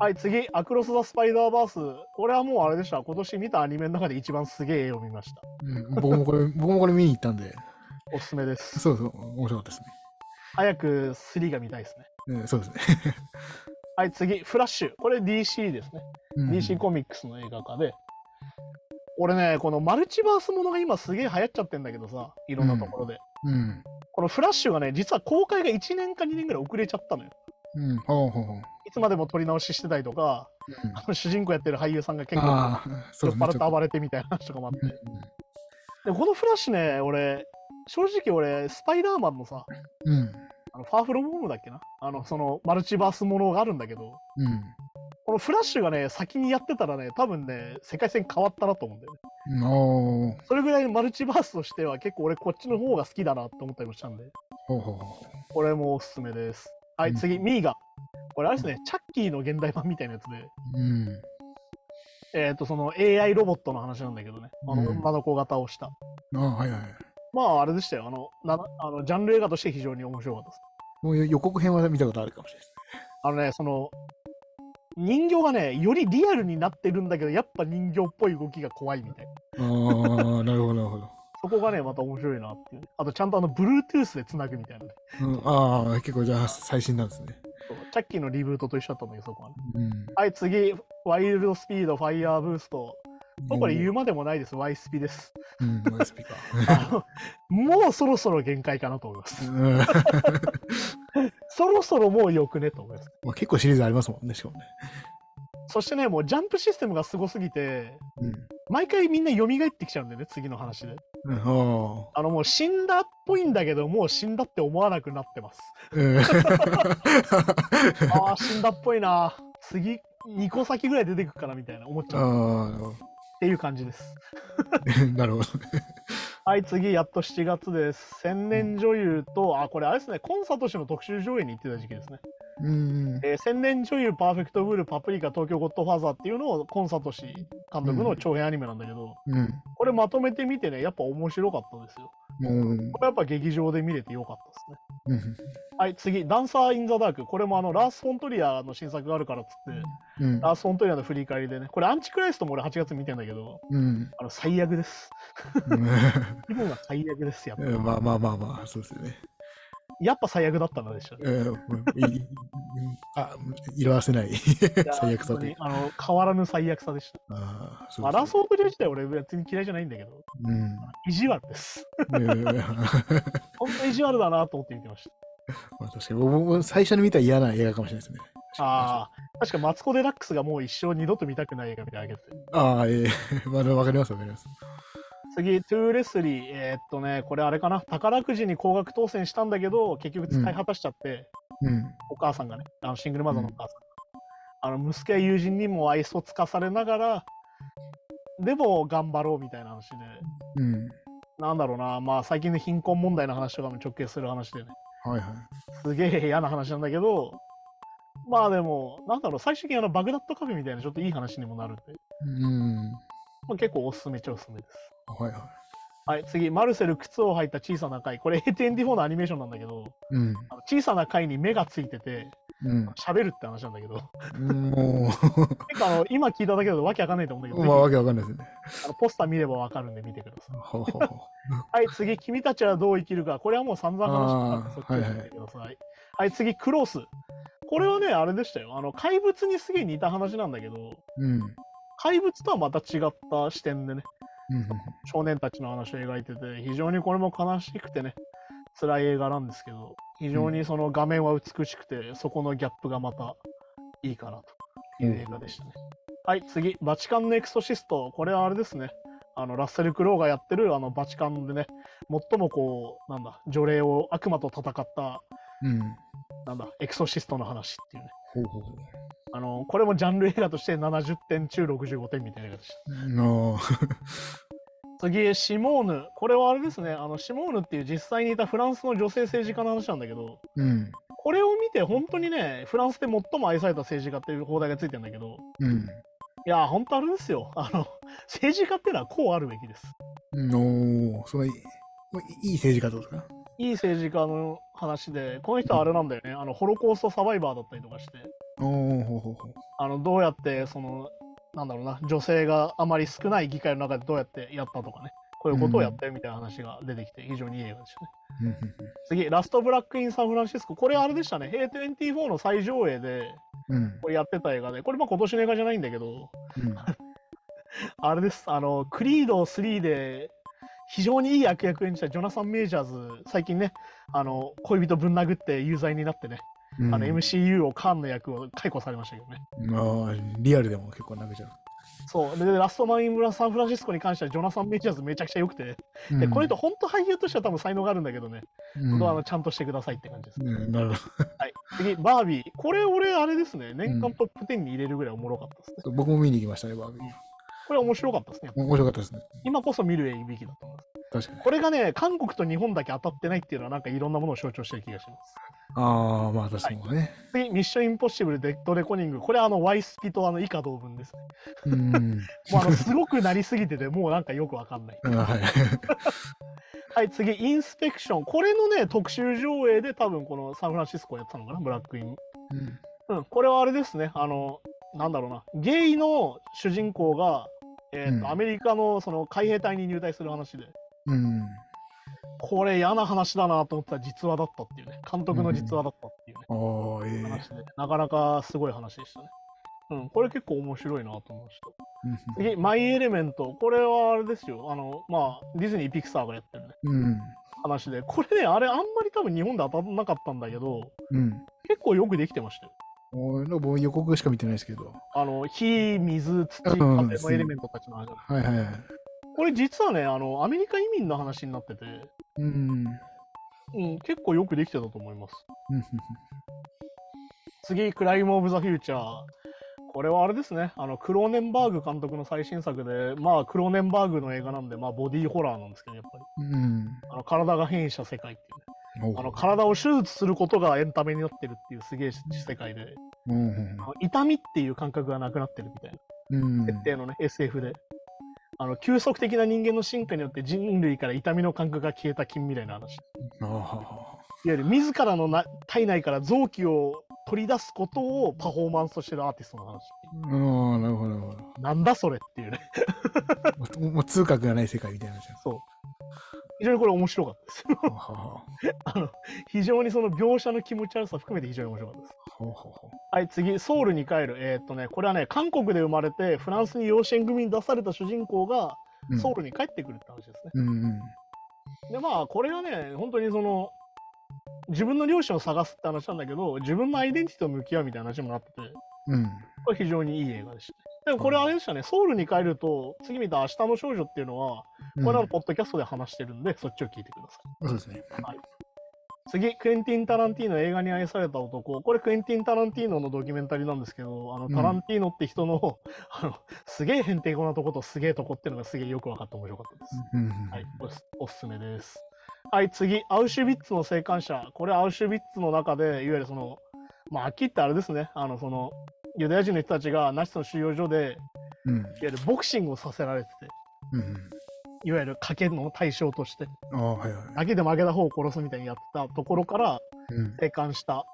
はい、次、アクロス・ザ・スパイダーバース。これはもうあれでした。今年見たアニメの中で一番すげえ絵を見ました。うん。僕もこれ、僕もこれ見に行ったんで、おすすめです。そうそう、面白かったです早く3が見たいですね。ね。うん、そうですね。はい、次、フラッシュ。これ DC ですね。うん DC コミックスの映画化で。俺ね、このマルチバースものが今すげえ流行っちゃってんだけどさ、いろんなところで。うん。このフラッシュがね、実は公開が1年か2年ぐらい遅れちゃったのよ。うん。ほうほうほう。いつまでも撮り直ししてたりとか、うんあの主人公やってる俳優さんが結構。酔っ払って暴れてみたいな話とかもあって。うんでこのフラッシュね、俺、正直俺、スパイダーマンのさ、うん。あのファーフロムホームだっけな？あの、その、マルチバースものがあるんだけど、うん。このフラッシュがね、先にやってたらね、多分ね、世界線変わったなと思うんだよね。それぐらいマルチバースとしては結構俺こっちの方が好きだなって思ったりもしたんで、ほうほうほこれもおすすめです。はい、うん次、ミーガ。これあれですね、チャッキーの現代版みたいなやつで、う。うん。えっ、と、その AI ロボットの話なんだけどね、あの、うん女の子が倒した。ああ、はいはい。まあ、あれでしたよ。あの、なあのジャンル映画として非常に面白かったです。もう予告編は見たことあるかもしれない。あのね、その、人形がね、よりリアルになってるんだけど、やっぱ人形っぽい動きが怖いみたいな。ああ、なるほど、なるほど。そこがね、また面白いなっていう。あと、ちゃんとあの、Bluetooth で繋ぐみたいなね。うん、ああ、結構じゃあ最新なんですね。チャッキーのリブートと一緒だったんだけど、そこはね。うん。はい、次、ワイルドスピード、ファイヤーブースト。これ言うまでもないです。ワイスピです。うん、ワイスピか。もうそろそろ限界かなと思います。うん そろそろもうよくねと思います。まあ、結構シリーズありますもんね、しかもね。そしてね、もうジャンプシステムがすごすぎて、うん。毎回みんな蘇ってきちゃうんだよね、次の話で。うん、ああのもう死んだっぽいんだけど、もう死んだって思わなくなってます。あ。うん。ああ、死んだっぽいな。次、2個先ぐらい出てくるかなみたいな思っちゃうっあていう感じです。あ、なるほど。はい、次、やっと7月です。千年女優と、あ、これあれですね、コンサート氏の特集上映に行ってた時期ですね。うん。えー千年女優、パーフェクトブルー、パプリカ、東京ゴッドファーザーっていうのをコンサート氏監督の長編アニメなんだけど、うん。これまとめてみてね、やっぱ面白かったですよ。うん。これやっぱ劇場で見れてよかったですね。うん。はい、次、ダンサー・イン・ザ・ダーク。これもあの、ラース・フォントリアの新作があるからっつって、うん。ラース・フォントリアの振り返りでね、これアンチクライストも俺8月見てんだけど、うん。あの、最悪です。気分が最悪ですやっぱ。うんまあまあまあまあ、そうですよね。やっぱ最悪だったのでしたね。うん色あせない。最悪さで。あの、変わらぬ最悪さでした。ああ、そうまあ、ラース・フォントリア自体俺別に嫌いじゃないんだけど、うん。意地悪です。うん 本当に意地悪だなと思って見てました。まあ確かに、僕も最初に見た嫌な映画かもしれないですね。ああ、確かマツコ・デラックスがもう一生二度と見たくない映画みたいなのあげて。ああ、ええ まあ、わかりますわかります。次、トゥーレスリー。えーっとね、これあれかな？宝くじに高額当選したんだけど、結局使い果たしちゃって、うん。お母さんがね、あのシングルマザーのお母さん。あの息子や友人にも愛想つかされながら、でも頑張ろうみたいな話で、うん。なんだろうな、まあ最近の貧困問題の話とかも直結する話でね、はいはい。すげえ嫌な話なんだけど、まあでも、なんだろう、最終的にあのバグダッドカフェみたいなちょっといい話にもなるんで、うん。まあ、結構おすすめっちゃおすすめです。はいはい。はい、次、マルセル靴を履いた小さな貝。これ A24 のアニメーションなんだけど、うん。あの小さな貝に目がついてて、うん。喋るって話なんだけど、も 結構あの今聞いただけだとわけわかんないと思うんだう、けど、まあ、わぜけわかんないですね。ひあのポスター見ればわかるんで見てください。はい、次、君たちはどう生きるか。これはもう散々話したんで、そっちを見てください。はい、次、クロス。これはね、あれでしたよ。あの、怪物にすげえ似た話なんだけど、うん。怪物とはまた違った視点でね、うん。少年たちの話を描いてて、非常にこれも悲しくてね、辛い映画なんですけど、非常にその画面は美しくて、そこのギャップがまたいいかなという映画でしたね。はい、次、バチカンのエクソシスト。これはあれですね。あのラッセル・クロウがやってるあのバチカンでね、最もこう、なんだ、除霊を悪魔と戦った、うん。なんだ、エクソシストの話っていうね。ほうほう。あの、これもジャンル映画として70点中65点みたいな映画でした。の、次、シモーヌ。これはあれですね。あの、シモーヌっていう実際にいたフランスの女性政治家の話なんだけど、うん。これを見て本当にね、フランスで最も愛された政治家っていう放題がついてるんだけど、うん。いや、本当あれですよ。あの、政治家ってのはこうあるべきです。の、そのいい、いい政治家ってことですか？いい政治家の話で、この人はあれなんだよね。あの、ホロコーストサバイバーだったりとかして。あの、どうやって、その、なんだろうな、女性があまり少ない議会の中でどうやってやったとかね、こういうことをやってみたいな話が出てきて、非常にいい映画でしたね。次、ラストブラックインサンフランシスコ。これあれでしたね。A24 の最上映で、うん。これやってた映画で、これまあ今年の映画じゃないんだけど、うん。あれです。あの、クリード3で、非常にいい悪役演じたジョナサン・メイジャーズ、最近ね、あの、恋人ぶん殴って有罪になってね、うん。あの、MCU をカーンの役を解雇されましたけどね。ああ、リアルでも結構投げちゃう。そう。で、ラストマン・イン・ブラサンフランシスコに関しては、ジョナサン・メイジャーズめちゃくちゃ良くて、で、この人、本当俳優としては多分才能があるんだけどね、うん、あのちゃんとしてくださいって感じです。うんなるほはい。次、バービー。これ、俺、あれですね、年間トップ10に入れるぐらいおもろかったですね。ど。僕も見に行きましたね、バービー。これ面白かったですね。面白かったですね。今こそ見るべきだと思います。確かに。これがね、韓国と日本だけ当たってないっていうのは、なんかいろんなものを象徴してる気がします。ああ、まあ確かにね。次、ミッションインポッシブル・デッド・レコニング。これ、あの、ワイスピとあの以下同文ですね。うん。もうあの、すごくなりすぎてて、もうなんかよくわかんない。あ はい。はい、次、インスペクション。これのね、特集上映で多分このサンフランシスコやったのかな、ブラックイン。うんうん、これはあれですね、あの、なんだろうな、ゲイの主人公が、えーとうんアメリカのその海兵隊に入隊する話で、うん。これ嫌な話だなと思ったら実話だったっていうね、監督の実話だったっていうね、ああ、ええ話で、なかなかすごい話でしたね。うん、これ結構面白いなと思いました。次、マイ・エレメント。これはあれですよ。あの、まあ、ディズニー・ピクサーがやってるね、うん。話で。これね、あれ、あんまり多分日本で当たんなかったんだけど、うん。結構よくできてましたよ。おなんか僕予告しか見てないですけど。あの、火、水、土、風うんのエレメントたちの話。はいはいはい。これ実はね、あの、アメリカ移民の話になってて、うん。うん、結構よくできてたと思います。うん次、クライム・オブ・ザ・フューチャー。これはあれですね、あの、クローネンバーグ監督の最新作で、まあ、クローネンバーグの映画なんで、まあ、ボディーホラーなんですけど、やっぱり。うん。あの体が変異した世界っていうね。おあの、体を手術することがエンタメになってるっていうすげえ世界で、うん痛みっていう感覚がなくなってるみたいなうん。設定のね、SF で。あの急速的な人間の進化によって人類から痛みの感覚が消えた近未来の話。い。わゆる自らのな体内から臓器を取り出すことをパフォーマンスとしてるアーティストの話。ああ、なるほど、なるほど。なんだそれっていうね。もうもう通覚がない世界みたいなじゃん。そう。非常にこれ面白かったです。あの非常にその描写の気持ち悪さ含めて非常に面白かったです。はい、次、ソウルに帰る。えーっとね、これはね、韓国で生まれて、フランスに養子縁組に出された主人公が、ソウルに帰ってくるって話ですね。うんうん。で、まあ、これがね、本当にその、自分の両親を探すって話なんだけど、自分のアイデンティティと向き合うみたいな話もなってて、うん。これ非常にいい映画でした。でもこれあれでしたね、ソウルに帰ると、次見た明日の少女っていうのは、うんこれはポッドキャストで話してるんで、そっちを聞いてください。そうですね。次、クエンティン・タランティーノ映画に愛された男。これクエンティン・タランティーノのドキュメンタリーなんですけど、あのうんタランティーノって人の、あのすげえへんてこなとことすげえとこっていうのがすげえよく分かって面白かったです。うんうん。はい、おすおすすめです。はい、次、アウシュビッツの生還者。これアウシュビッツの中で、いわゆるその、まあ、はっきり言ってあれですね、あの、その、ユダヤ人の人たちがナチスの収容所で、うん。いわゆるボクシングをさせられてて、うん。いわゆる賭けの対象として、ああ、はいはい。賭けで負けた方を殺すみたいにやったところから、うん。生還した。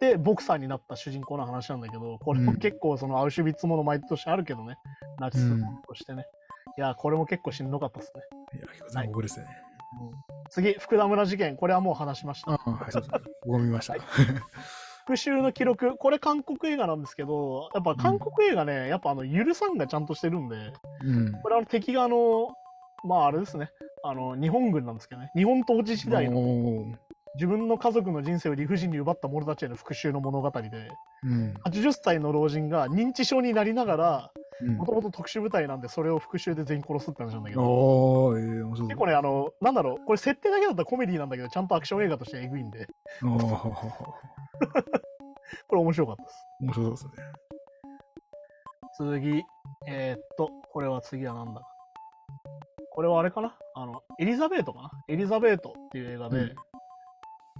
で、ボクサーになった主人公の話なんだけど、これもうん結構そのアウシュビッツもの毎年あるけどね、ナチスとしてね。いや、これも結構しんどかったですね。いや、結構残酷ですね。次、福田村事件。これはもう話しました。ああ、はい、そうですね。僕も見ました。復讐の記録。これ韓国映画なんですけど、やっぱ韓国映画ね、やっぱあの、許さんがちゃんとしてるんで、うん。これあの敵があの、まああれですね、あの、日本軍なんですけどね、日本統治時代の自分の家族の人生を理不尽に奪った者たちへの復讐の物語で、うん。80歳の老人が認知症になりながら、うん。もともと特殊部隊なんで、それを復讐で全員殺すって話なんだけど、ええ面白そう。結構ね、あの、なんだろう、これ設定だけだったらコメディなんだけど、ちゃんとアクション映画としてエグいんで、これ面白かったです。面白そうですね。次、えーっと、これは次はなんだ？これはあれかな？あの、エリザベートかな？エリザベートっていう映画で、うん。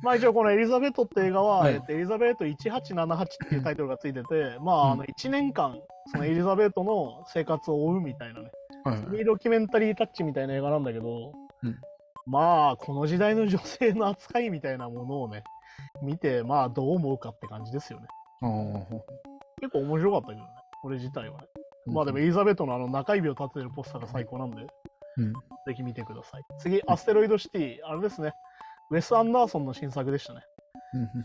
まあ一応このエリザベートって映画は、はい。えっとエリザベート1878っていうタイトルがついてて、まああの1年間、そのエリザベートの生活を追うみたいなね、はいミドキュメンタリータッチみたいな映画なんだけど、うん。まあこの時代の女性の扱いみたいなものをね、見て、まあどう思うかって感じですよね。結構面白かったけどね、これ自体はね。まあでもエリザベートのあの中指を立ててるポスターが最高なんで、うん。ぜひ見てください。次、アステロイドシティ、あれですね。ウェス・アンダーソンの新作でしたね。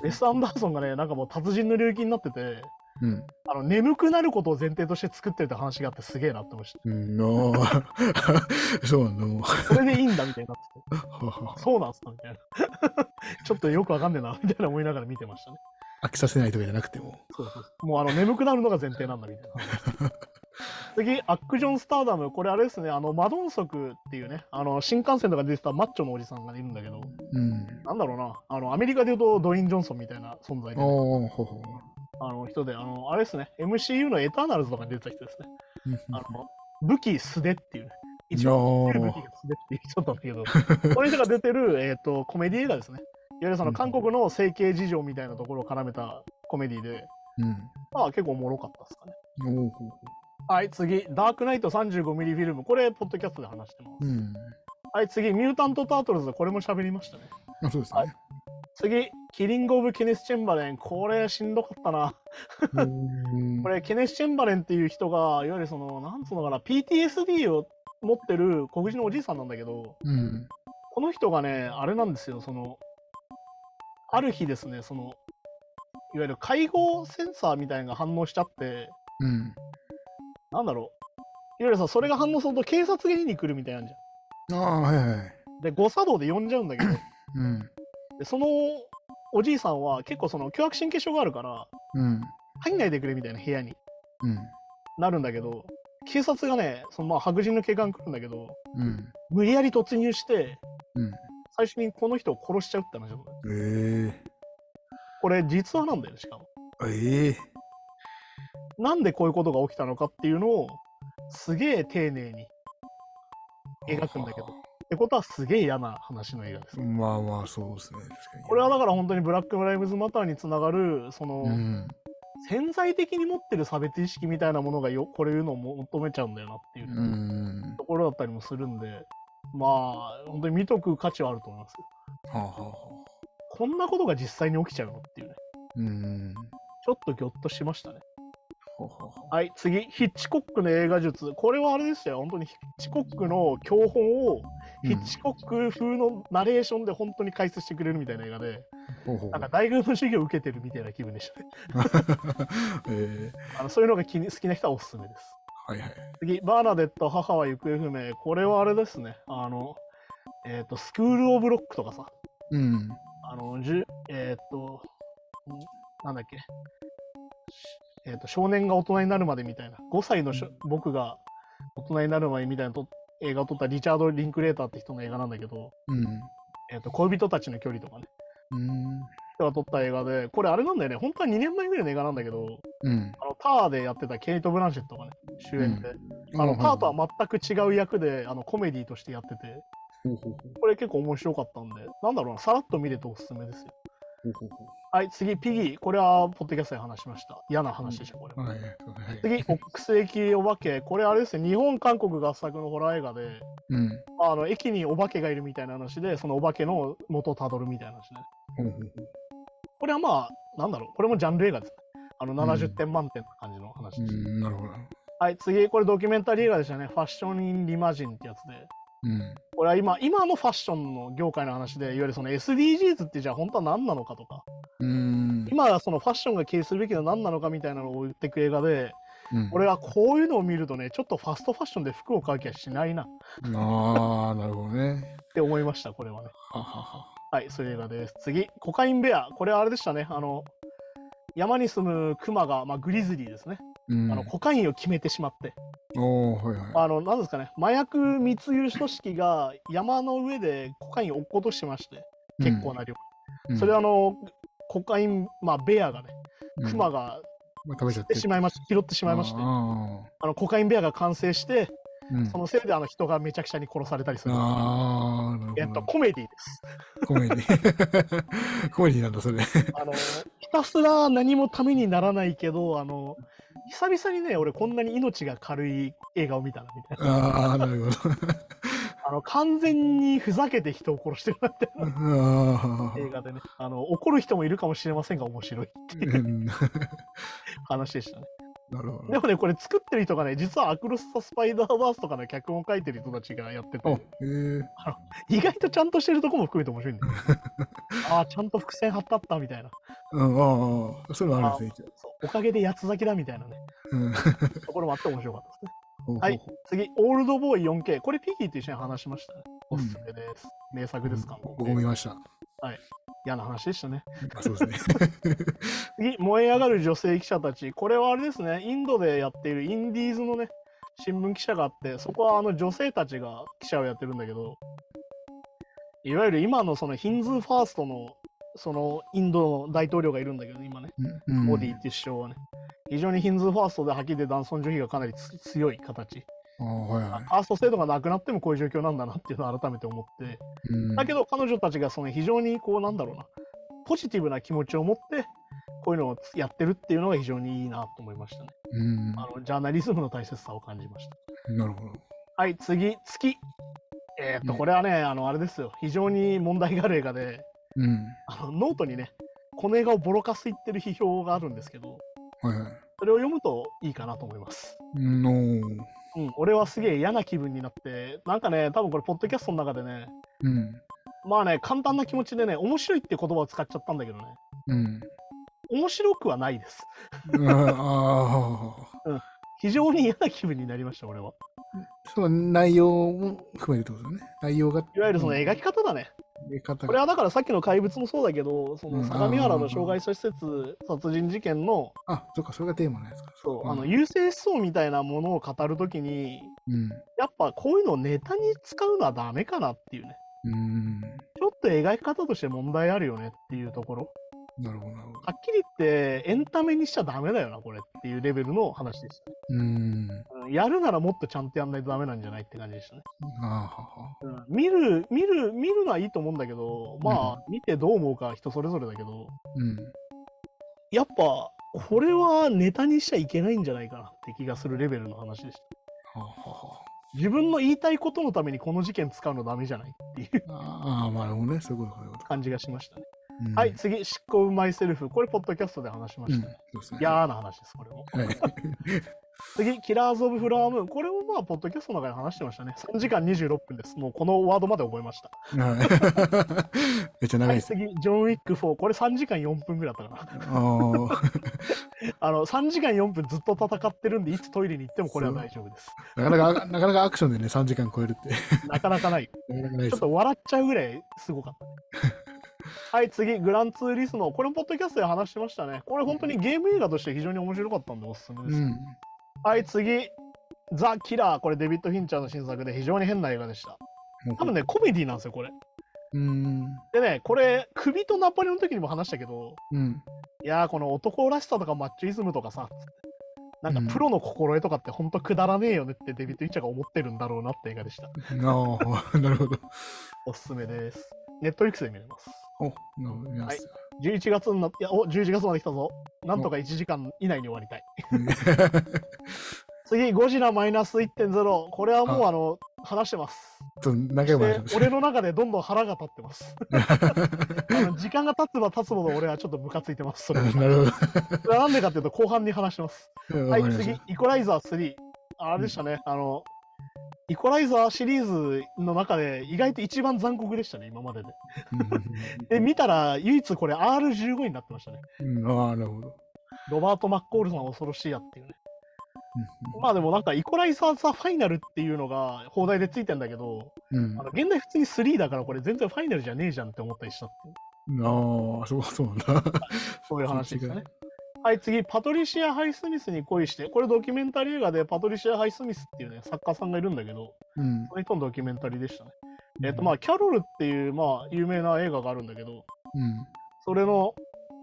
ウェス・アンダーソンがね、なんかもう達人の領域になってて、うん。あの眠くなることを前提として作ってるって話があってすげえなって思いましうん。のー そうなんだ、もう。た。それでいいんだみたいになって そうなんすかみたいな。ちょっとよくわかんねえな、みたいな思いながら見てましたね。飽きさせないとかじゃなくても。そうそうもうあの眠くなるのが前提なんだみたいな。次、アックジョン・スターダム。これあれですね、あの、マドンソクっていうね、あの、新幹線とかで出てたマッチョのおじさんがいるんだけど、うん。なんだろうな、あの、アメリカで言うとドウィン・ジョンソンみたいな存在で、おー、ほほ。あの人で、あの、あれですね、MCU のエターナルズとかに出てた人ですね。あの、武器素手っていうね、一番お武器が素手っていう人なんだけど、この人が出てる、えっ、と、コメディ映画ですね。いわゆるその韓国の整形事情みたいなところを絡めたコメディで、まあ結構おもろかったですかね。はい、次、ダークナイト 35mm フィルム。これ、ポッドキャストで話してます。うん。はい、次、ミュータント・タートルズ。これも喋りましたね。あ、そうですはね。次、キリング・オブ・ケネス・チェンバレン。これ、しんどかったな。うんこれ、ケネス・チェンバレンっていう人が、いわゆるその、なんつうのかな、PTSD を持ってる黒人のおじいさんなんだけど、うん。この人がね、あれなんですよ、その、ある日ですね、その、いわゆる介護センサーみたいなのが反応しちゃって、うん。なんだろう。いわゆるさ、それが反応すると警察が家に来るみたいなんじゃん。ああ、はいはい。で、誤作動で呼んじゃうんだけど、うん。でそのおじいさんは結構その凶悪神経症があるから、うん。入んないでくれみたいな部屋にうん。なるんだけど、警察がね、そのまあ白人の警官来るんだけど、うん。無理やり突入して、うん。最初にこの人を殺しちゃうって話だったのえこれ実話なんだよね、しかも。えええなんでこういうことが起きたのかっていうのを、すげえ丁寧に描くんだけど。ってことはすげえ嫌な話の映画です。まあまあ、そうですね。これはだから本当にブラック・ライブズ・マターにつながる、その、うん。潜在的に持ってる差別意識みたいなものがよこれいうのを求めちゃうんだよなっていうう、ん。ところだったりもするんで、まあ、本当に見とく価値はあると思いますよ。はあはあはあ。こんなことが実際に起きちゃうのっていうね。うん。ちょっとギョッとしましたね。はい、次、ヒッチコックの映画術。これはあれですよ、本当にヒッチコックの教本を、ヒッチコック風のナレーションで本当に解説してくれるみたいな映画で、ほうほうなんか大学の授業を受けてるみたいな気分でしたね。えあのそういうのが気に好きな人はおすすめです。ー、はいはい。次、バーナデット、母は行方不明。これはあれですね。あの、えっ、と、スクール・オブ・ロックとかさ、うん。あの、じゅえっ、と、んなんだっけ。しえっ、と、少年が大人になるまでみたいな。5歳のしょ僕が大人になる前みたいなと映画を撮ったリチャード・リンクレーターって人の映画なんだけど、うん。えっ、と、恋人たちの距離とかね。うん。人が撮った映画で、これあれなんだよね。本当は2年前ぐらいの映画なんだけど、うん。あの、ターでやってたケイト・ブランシェットがね、主演で。あの、うんターとは全く違う役で、あの、コメディとしてやってて、これ結構面白かったんで、なんだろうな、さらっと見れておすすめですよ。ほうほうほはい、次、ピギー。これは、ポッドキャストで話しました。嫌な話でした、これう。。はい。はい。次、オックス駅お化け。これあれですね、日本、韓国合作のホラー映画で、うん。あの、駅にお化けがいるみたいな話で、そのお化けの元をたどるみたいな話ね。ほうほうほうこれはまあ、なんだろう、これもジャンル映画ですね。あの、70点満点な感じの話です。うん。なるほど。はい、次、これドキュメンタリー映画でしたね。ファッション・イン・リマジンってやつで。うん。これは今、今のファッションの業界の話で、いわゆるその SDGs ってじゃあ本当は何なのかとか、うん。今はそのファッションが経営するべきのは何なのかみたいなのを言ってく映画で、うん俺はこういうのを見るとね、ちょっとファストファッションで服を買う気はしないなっああ、なるほどね。て思いました、これはね。ははは。はい、そういう映画です。次、コカインベア。これはあれでしたね。あの、山に住むクマが、まあ、グリズリーですね。うん。あのコカインを決めてしまって、はいはい。あの、なんですかね、麻薬密輸組織が山の上でコカインを落っことしてまして、結構な量。うんそれはあの、コカイン、まあ、ベアがね、クマがが食べちゃってでしまいまし拾ってしまいまして、ああのコカインベアが完成して、ーうんそのせいであの人がめちゃくちゃに殺されたりする。あえっと。コメディです。コメディ。コメディなんだ、それ。あの、ひたすら何もためにならないけど、あの、久々にね、俺こんなに命が軽い映画を見たな、みたいな。ああ、なるほど。あの、完全にふざけて人を殺してるなって あ映画でね。あの、怒る人もいるかもしれませんが、面白いーうん話でしたね。なるほど。でもね、これ作ってる人がね、実はアクロス・ザ・スパイダーバースとかの脚本を書いてる人たちがやってあ、へて、え。意外とちゃんとしてるとこも含めて面白いんだよ。ああ、ちゃんと伏線張ったったみたいな。うん、ああ、そういうのあるんですね。そうおかげで八つ咲きだみたいなね、うん。ところもあって面白かったですね。ほうほうはい、次、オールドボーイ 4K。これピギーと一緒に話しましたね。おすすめです。名作です、韓僕も見ました。嫌な話でしたね。あそうですね。次、燃え上がる女性記者たち。これはあれですね、インドでやっているインディーズのね、新聞記者があって、そこはあの女性たちが記者をやってるんだけど、いわゆる今のそのヒンズーファーストのそのインドの大統領がいるんだけど、今ね、うんモディっていう首相はね、非常にヒンズーファーストではっきり言って男尊女卑がかなりつ強い形。はいはい。ファースト制度がなくなってもこういう状況なんだなっていうのを改めて思って、うんだけど彼女たちがその非常にこうなんだろうな、ポジティブな気持ちを持って、こういうのをやってるっていうのが非常にいいなと思いましたね。うんあのジャーナリズムの大切さを感じました。なるほど。はい、次、月。えっ、と、うんこれはね、あの、あれですよ。非常に問題がある映画で、うん。あのノートにね、この映画をボロカス言ってる批評があるんですけど、はいはい。それを読むといいかなと思います。うんおーうん、俺はすげえ嫌な気分になって、なんかね、多分これ、ポッドキャストの中でね、うん。まあね、簡単な気持ちでね、面白いって言葉を使っちゃったんだけどね、うん。面白くはないです。ああ。非常に嫌な気分になりました、俺は。その内容も含めてってことだね。内容が。いわゆるその描き方だね。これはだからさっきの怪物もそうだけど、そうんの相模原の障害者施設殺人事件の、あ、そっか、それがテーマのやつか。そう、あの、うん優勢思想みたいなものを語るときに、うん。やっぱこういうのをネタに使うのはダメかなっていうね。うん。ちょっと描き方として問題あるよねっていうところ。なるほど、なるほど。はっきり言って、エンタメにしちゃダメだよな、これっていうレベルの話でしたね。うん。うんやるならもっとちゃんとやんないとダメなんじゃないって感じでしたね。見る、見る、見るのはいいと思うんだけど、まあ、見てどう思うかは人それぞれだけど、うん。やっぱ、これはネタにしちゃいけないんじゃないかなって気がするレベルの話でした。はあは自分の言いたいことのためにこの事件使うのダメじゃないっていうあはあ。まあ、なるほどね。そうい。感じがしましたね。うんはい、次、執行マイセルフ。これ、ポッドキャストで話しまうん。したね。そうですね。嫌な話です、これも。はい。次、キラーズ・オブ・フラワームーン。これもまあ、ポッドキャストの中で話してましたね。3時間26分です。もうこのワードまで覚えました。はいめっちゃ長はいい、です。次、ジョン・ウィック4。これ3時間4分ぐらいだったかな。あの、3時間4分ずっと戦ってるんで、いつトイレに行ってもこれは大丈夫です。なかなか、なかなかアクションでね、3時間超えるって。なかなかない。なかなかないですちょっ。と笑っちゃうぐらいすごかったね。はい、次、グランツーリスモ。これもポッドキャストで話してましたね。これ本当にゲーム映画として非常に面白かったんでおすすめです。うん。はい、次、ザ・キラー。これデビッド・フィンチャーの新作で非常に変な映画でした。多分ね、コメディなんですよ、これ。うん。でね、これ、首とナポレオンの時にも話したけど、うん。いやー、この男らしさとかマッチョイズムとかさ、なんうんかプロの心得とかって本当くだらねえよねってデビッド・フィンチャーが思ってるんだろうなって映画でした。ああ、なるほど。おすすめです。ネットリックスで見れます。お、なるほど。見ます。11月になって、いや、お、11月まで来たぞ。なんとか1時間以内に終わりたい。次、ゴジラマイナス1.0。これはもうああの、話してます。と何回も話しましで俺の中でどんどん腹が立ってます。時間が経つば経つほど俺はちょっとムカついてます。それ。なるほど。なんでかっていうと後半に話してます。わはい、次イコライザー3。あれでしたね、あの、イコライザーシリーズの中で意外と一番残酷でしたね、今までで。で、見たら唯一これ R15 になってましたね。なるほど。ロバート・マッコールさん恐ろしいやっていうね。うんまあでもなんかイコライザー・ザ・ファイナルっていうのが放題でついてんだけど、うんあの現代普通に3だからこれ全然ファイナルじゃねえじゃんって思ったりしたっていうああ、そうそうなんだ。そういう話でしたね。はい、次、パトリシア・ハイスミスに恋して、これドキュメンタリー映画でパトリシア・ハイスミスっていうね、作家さんがいるんだけど、うん。その人のドキュメンタリーでしたね。えっ、と、まあ、キャロルっていう、まあ、有名な映画があるんだけど、うん。それの、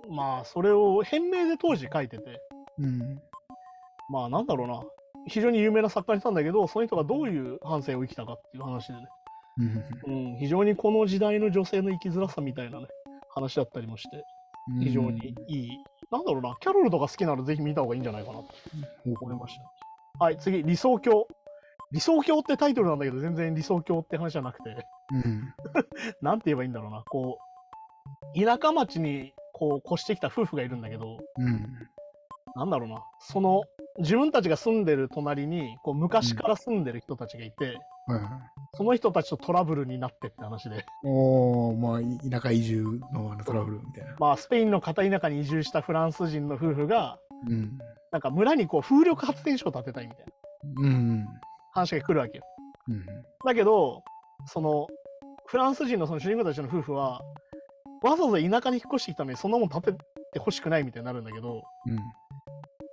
まあ、それを変名で当時書いてて、うん。まあ、なんだろうな、非常に有名な作家にしたんだけど、その人がどういう半生を生きたかっていう話でね、うん。うん、非常にこの時代の女性の生きづらさみたいなね、話だったりもして、非常にいい。なんだろうな、キャロルとか好きならぜひ見た方がいいんじゃないかなと思いました。はい、次、理想郷。理想郷ってタイトルなんだけど、全然理想郷って話じゃなくて、うん。なんて言えばいいんだろうな、こう、田舎町にこう越してきた夫婦がいるんだけど、うん。なんだろうな、その、自分たちが住んでる隣に、こう昔から住んでる人たちがいて、はいはい。その人たちとトラブルになってって話で、おー、まあ、い田舎移住のトラブルみたいな。まあ、スペインの片田舎に移住したフランス人の夫婦が、うん。なんか村にこう風力発電所を建てたいみたいなうん。話が来るわけよ。うん。だけど、その、フランス人のその主人公たちの夫婦は、わざわざ田舎に引っ越してきたのにそんなもん建ててほしくないみたいになるんだけど、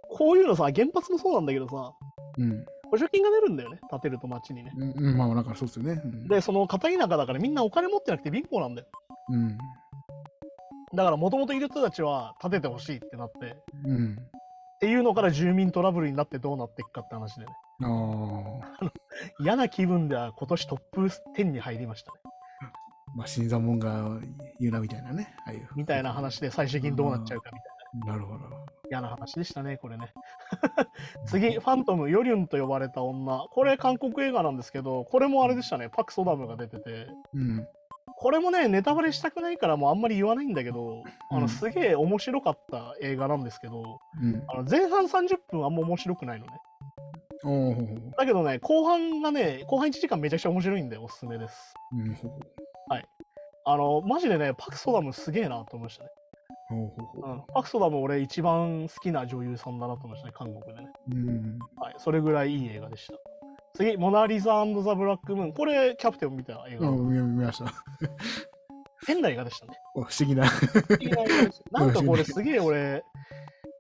こういうのさ、原発もそうなんだけどさ、うん。補助金が出るんだよね、建てると町にね。うん。うん。まあ、なんかそうですよね。うんで、その片田舎だからみんなお金持ってなくて貧乏なんだよ。うん。だからもともといる人たちは建ててほしいってなって、っうん。ていうのから住民トラブルになってどうなっていくかって話でね。ああ。嫌な気分では今年トップ10に入りましたね。まあ、新参者が言うなみたいなね。ああいう。みたいな話で最終的にどうなっちゃうかみたいな。なるほど。嫌な話でしたね、これね。次、ファントム、ヨリュンと呼ばれた女。これ韓国映画なんですけど、これもあれでしたね、パク・ソダムが出てて。うん。これもね、ネタバレしたくないからもうあんまり言わないんだけど、あうんのすげえ面白かった映画なんですけど、うん。あの前半30分あんま面白くないのね。だけどね、後半がね、後半1時間めちゃくちゃ面白いんでおすすめです。うん。ほうほうあの、マジでね、パク・ソダムすげえなと思いましたね。ほうん、パク・ソダム俺一番好きな女優さんだなと思いましたね、韓国でね。う。うん。はい、それぐらいいい映画でした。次、モナ・リザザ・ブラック・ムーン。これ、キャプテンを見た映画。うん、見見ました。変な映画でしたね。お不思議な。いい映画でした なんかこれすげえ俺、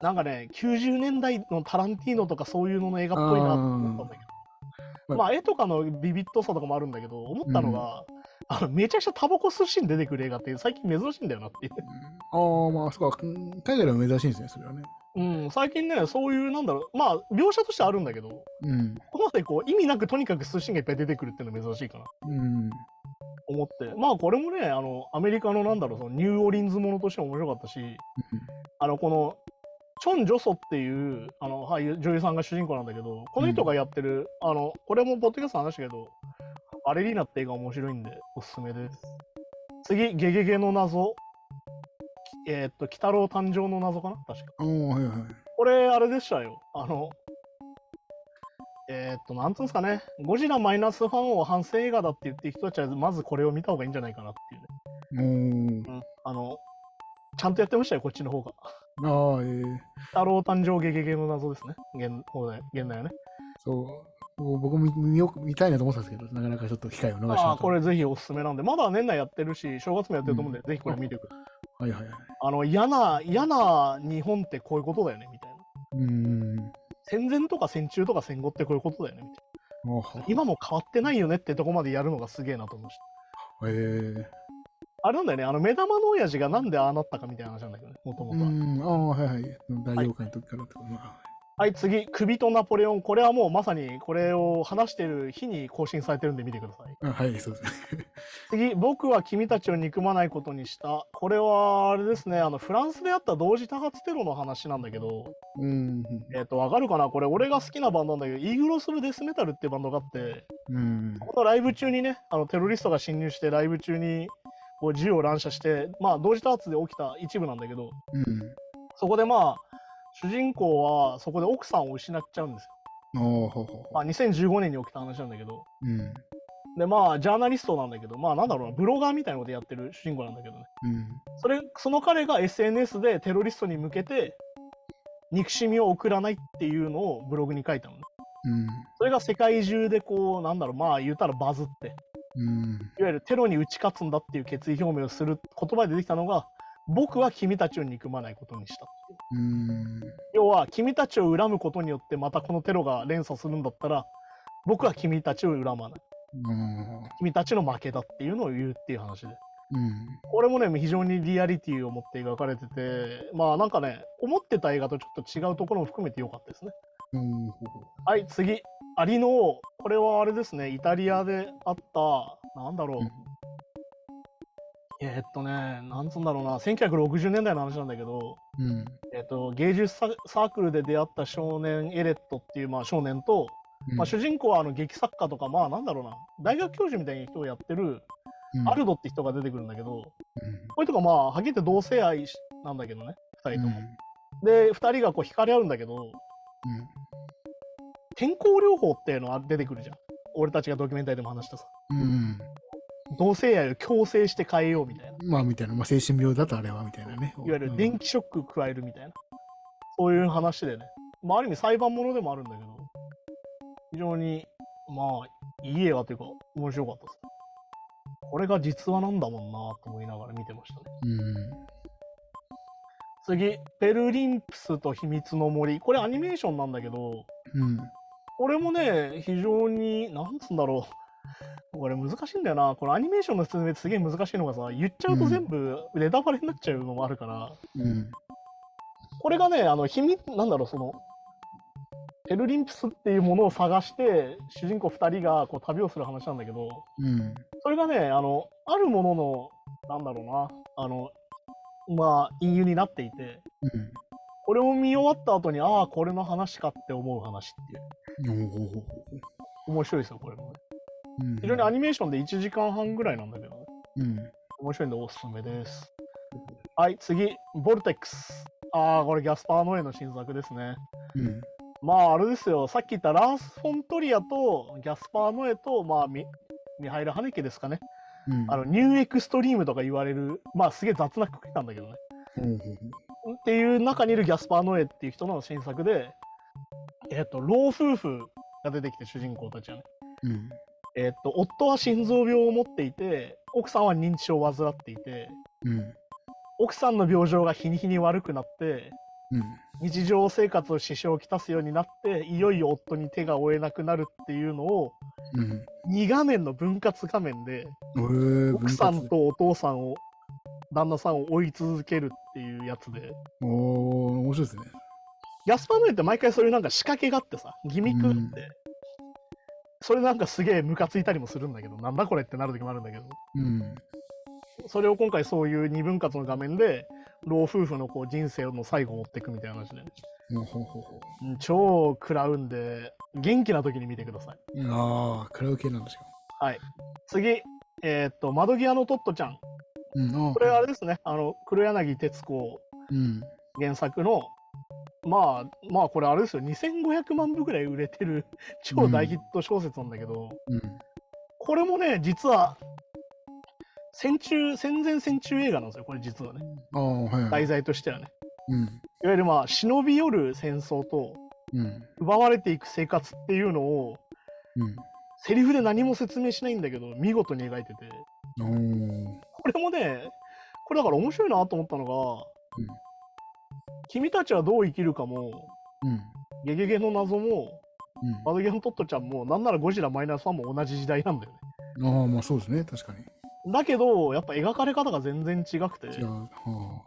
なんかね、90年代のタランティーノとかそういうのの映画っぽいなと思ったんだけど。うんまあ、絵とかのビビッドさとかもあるんだけど、思ったのが、あのめちゃくちゃタバコ吸うシーン出てくる映画って最近珍しいんだよなっていう。ああ、まあ、そっか。うん海外では珍しいんですね、それはね。うん、最近ね、そういう、なんだろう、まあ、描写としてあるんだけど、うん。ここまでこう、意味なくとにかく数シーンがいっぱい出てくるっていうのが珍しいかな。うん。思って。まあこれもね、あの、アメリカのなんだろう、そのニューオーリンズものとしても面白かったし、あの、この、チョン・ジョソっていうあの俳優女優さんが主人公なんだけど、この人がやってる、あの、これもポッドキャストの話だけど、バレリーナって映画面白いんで、おすすめです。次、ゲゲゲの謎。きえーっと、鬼太郎誕生の謎かな？確か。はいはい。これ、あれでしたよ。あの、えーっと、なんつうんですかね。ゴジラマイナスファンを反省映画だって言ってる人たちは、まずこれを見た方がいいんじゃないかなっていうね。うん。あの、ちゃんとやってましたよ、こっちの方が。ああ、ええ太郎誕生ゲゲゲの謎ですね。現代はね。そう。僕も見見よ見たいなと思ってたんですけど、なかなかちょっと機会を逃してしああ。これぜひおすすめなんで、まだ年内やってるし、正月もやってると思うんで、ぜひこれ見てください。はいはいはい。あの、嫌な、嫌な日本ってこういうことだよね、みたいな。うーん。戦前とか戦中とか戦後ってこういうことだよね、みたいな。今も変わってないよねってとこまでやるのがすげえなと思いました。ええあれなんだよね、あの目玉の親父がなんでああなったかみたいな話なんだけどね、もともうとは。ん。ああ、はいはい。大妖怪の時からとか。はい、次、首とナポレオン。これはもうまさにこれを話してる日に更新されてるんで見てください。あはい、そうですね。次、僕は君たちを憎まないことにした。これは、あれですね、あの、フランスであった同時多発テロの話なんだけど、うん。えっ、と、わかるかな？これ、俺が好きなバンドなんだけど、イーグロス・オブ・デス・メタルっていうバンドがあって、うん。このライブ中にね、あの、テロリストが侵入して、ライブ中に、こう、銃を乱射して、まあ、同時多発で起きた一部なんだけど、うん。そこでまあ、主人公は、そこで奥さんを失っちゃうんですよ。まあ、2015年に起きた話なんだけど、う。うん。で、まあ、ジャーナリストなんだけど、まあ、なんだろうな、ブロガーみたいなことやってる主人公なんだけどね。うん。それ、その彼が SNS でテロリストに向けて、憎しみを送らないっていうのをブログに書いたのね。うん。それが世界中でこう、なんだろう、まあ言うたらバズって、うん。いわゆるテロに打ち勝つんだっていう決意表明をする言葉でできたのが、僕は君たちを憎まないことにした。要は、君たちを恨むことによってまたこのテロが連鎖するんだったら、僕は君たちを恨まない。うん。君たちの負けだっていうのを言うっていう話で。うん。これもね、非常にリアリティを持って描かれてて、まあなんかね、思ってた映画とちょっと違うところも含めて良かったですね。うん。はい、次。アリの王。これはあれですね、イタリアであった、なんだろう。うんえーっとね、なんつうんだろうな、1960年代の話なんだけど、うん。えーっと、芸術ササークルで出会った少年エレットっていう、まあ、少年と、まあ、主人公はあの劇作家とか、まあなんだろうな、大学教授みたいな人をやってる、うん。アルドって人が出てくるんだけど、うん。これとかまあ、はっきり言って同性愛しなんだけどね、二人とも。うで、二人がこう惹かれ合うんだけど、ん。健康療法っていうのが出てくるじゃん。俺たちがドキュメンタリーでも話したさ。うん。同性愛を強制して変えようみたいな。いまあ、みたいな。まあ、精神病だとあれは、みたいなね。わゆる電気ショック加えるみたいな。そういう話でね。まあ、ある意味裁判ものでもあるんだけど、非常に、まあ、いい映画というか、面白かったです。これが実話なんだもんなと思いながら見てましたね。うん。次、ペルリンプスと秘密の森。これアニメーションなんだけど、うん。これもね、非常に、なんつうんだろう。これ難しいんだよな。これアニメーションの説明すげえ難しいのがさ、言っちゃうと全部ネタバレになっちゃうのもあるから、うん。これがね、あの、秘密、なんだろう、その、ペルリンプスっていうものを探して、主人公2人がこう旅をする話なんだけど、うん。それがね、あの、あるものの、なんだろうな、あの、まあ、隠喩になっていて、うん。これを見終わった後に、ああ、これの話かって思う話っていう。面白いですよ、これもね。うん非常にアニメーションで1時間半ぐらいなんだけどね。うん。面白いんでおすすめです。はい、次、ボルテックス。ああ、これギャスパー・ノエの新作ですね。うん。まあ、あれですよ、さっき言ったラース・フォントリアとギャスパー・ノエと、まあ、ミミハイル・ハネケですかね。うん。あの、ニューエクストリームとか言われる、まあ、すげえ雑なくくりなんだけどね。ほうほうっていう中にいるギャスパー・ノエっていう人の新作で、えっ、と、老夫婦が出てきて、主人公たちはね。うん。えっ、と、夫は心臓病を持っていて、奥さんは認知症を患っていて、うん。奥さんの病状が日に日に悪くなって、うん。日常生活を支障をきたすようになって、いよいよ夫に手が負えなくなるっていうのを、うん。2画面の分割画面で、えー、奥さんとお父さんを、旦那さんを追い続けるっていうやつで、おお面白いですね。ギャスパーノエって毎回そういうなんか仕掛けがあってさ、ギミックって、それなんかすげえムカついたりもするんだけど、なんだこれってなる時もあるんだけど、うん。それを今回そういう二分割の画面で、老夫婦のこう人生の最後を追っていくみたいな話で、ね、ほうん超食らうんで、元気な時に見てください。う。ああ、カラオケなんですよ。はい。次、えーっと、窓際のトットちゃん。うん、あこれあれですね、あの、黒柳徹子うん。原作の、まあ、まあこれあれですよ、2500万部ぐらい売れてる 超大ヒット小説なんだけど、うん。これもね、実は、戦中、戦前戦中映画なんですよ、これ実はね。はいはい。題材としてはね。うん。いわゆるまあ、忍び寄る戦争と、うん。奪われていく生活っていうのを、うん。セリフで何も説明しないんだけど、見事に描いてて。これもね、これだから面白いなと思ったのが、うん君たちはどう生きるかも、うん。ゲゲゲの謎も、うん。窓際のトットちゃんも、なんならゴジラマイナス1も同じ時代なんだよね。ああ、まあそうですね、確かに。だけど、やっぱ描かれ方が全然違くて、違う。は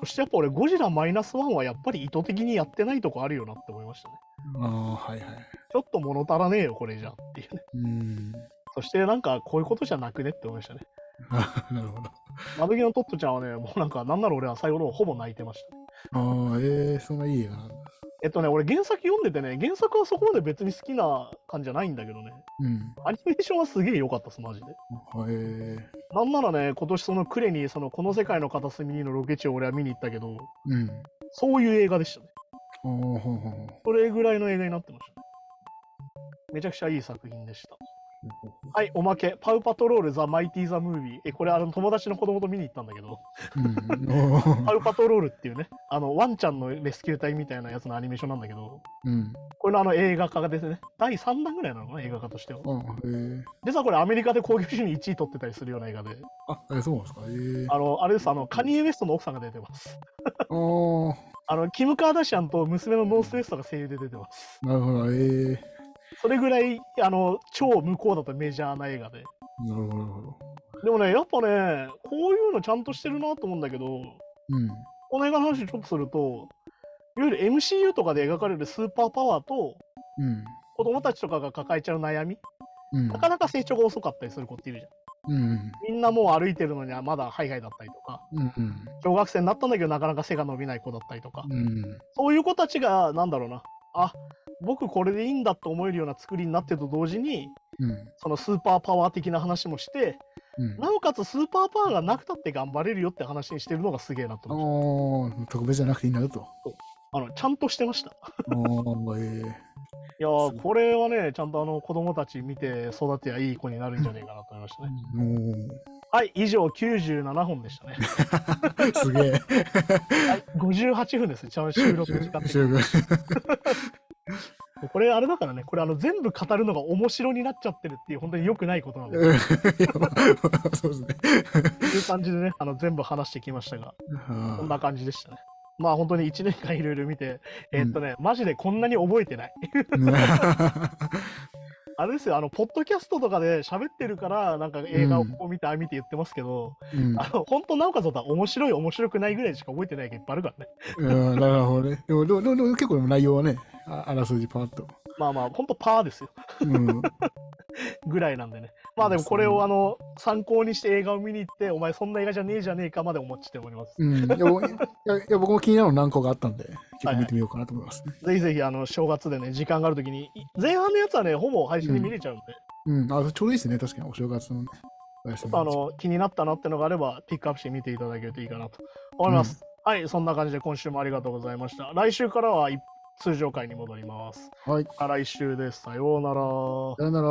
そしてやっぱ俺、ゴジラマイナス1はやっぱり意図的にやってないとこあるよなって思いましたね。あ。ああ、はいはい。ちょっと物足らねえよ、これじゃっていうね。うん。そしてなんか、こういうことじゃなくねって思いましたね。あ なるほど。窓際のトットちゃんはね、もうなんか、なんなら俺は最後の方ほぼ泣いてました。ああ、ええそんないい映画な。えっとね、俺原作読んでてね、原作はそこまで別に好きな感じじゃないんだけどね、うん。アニメーションはすげえ良かったです、マジで。あええなんならね、今年そのクレに、そのこの世界の片隅にのロケ地を俺は見に行ったけど、うん。そういう映画でしたね。ああ、ほうほうほうそれぐらいの映画になってましたね。めちゃくちゃいい作品でした。はい、おまけ、パウパトロール・ザ・マイティー・ザ・ムービー。え、これ、あの友達の子供と見に行ったんだけど、うん。パウパトロールっていうね、あの、ワンちゃんのレスキュー隊みたいなやつのアニメーションなんだけど、うん。これのあの映画化ですね。第3弾ぐらいなのかな、映画化としては。でさ、これアメリカで興行収入1位取ってたりするような映画で、あ、えそうなんですか？ええあの、あれです、あの、カニエ・ウェストの奥さんが出てます。あ の、キム・カーダシアンと娘のノースウェストが声優で出てます。なるほど。ええそれぐらい、あの、超向こうだとメジャーな映画で。なるほど、なるほど。でもね、やっぱね、こういうのちゃんとしてるなと思うんだけど、うん。この映画の話ちょっとすると、いわゆる MCU とかで描かれるスーパーパワーと、うん。子供たちとかが抱えちゃう悩み、うん。なかなか成長が遅かったりする子っているじゃん。うん。みんなもう歩いてるのにはまだハイハイだったりとか、うん。うん。小学生になったんだけどなかなか背が伸びない子だったりとか、うん。そういう子たちが、なんだろうな、あ僕これでいいんだと思えるような作りになってると同時に、うん。そのスーパーパワー的な話もして、うん。なおかつスーパーパワーがなくたって頑張れるよって話にしてるのがすげえなと思いましああ、特別じゃなくていいんだよと。た。あのちゃんとしてました。ああ、え いやー、これはね、ちゃんとあの子供たち見て育てやいい子になるんじゃないかなと思いましたね。えもはい、以上97本でしたね。う、すげえ。はい、58分です。ちゃんと収録時間的にこれあれだからね、これあの全部語るのが面白になっちゃってるっていう本当に良くないことなんで、そうですね。という感じでね、あの全部話してきましたが、こんな感じでしたね。まあ本当に1年間いろいろ見て、えーっとね、マジでこんなに覚えてない。あれですよ、あの、ポッドキャストとかで喋ってるから、なんか映画をこう見て、ああ見て言ってますけど、うんあの、本当なおかつだ面白い、面白くないぐらいしか覚えてないがいっぱいあるからね。うんなるほどね。でも、でもでもでも結構内容はね、ああらすじパーッと。まあまあ、本当パーですよ。うん。ぐらいなんでね。まあでもこれをあの、参考にして映画を見に行って、お前そんな映画じゃねえじゃねえかまで思っちております。うん、いや僕いやいや僕も気になるの何個かあったんで、結構見てみようかなと思います、ねぜひぜひ、あの、正月でね、時間があるときに、い前半のやつはね、ほぼ配信で見れちゃうんで、うん、あちょうどいいですね、確かにお正月のね。あの、気になったなってのがあれば、ピックアップして見ていただけるといいかなと思います。はい、そんな感じで今週もありがとうございました。来週からは一通常回に戻ります。はい、来週です。さようなら。さよなら。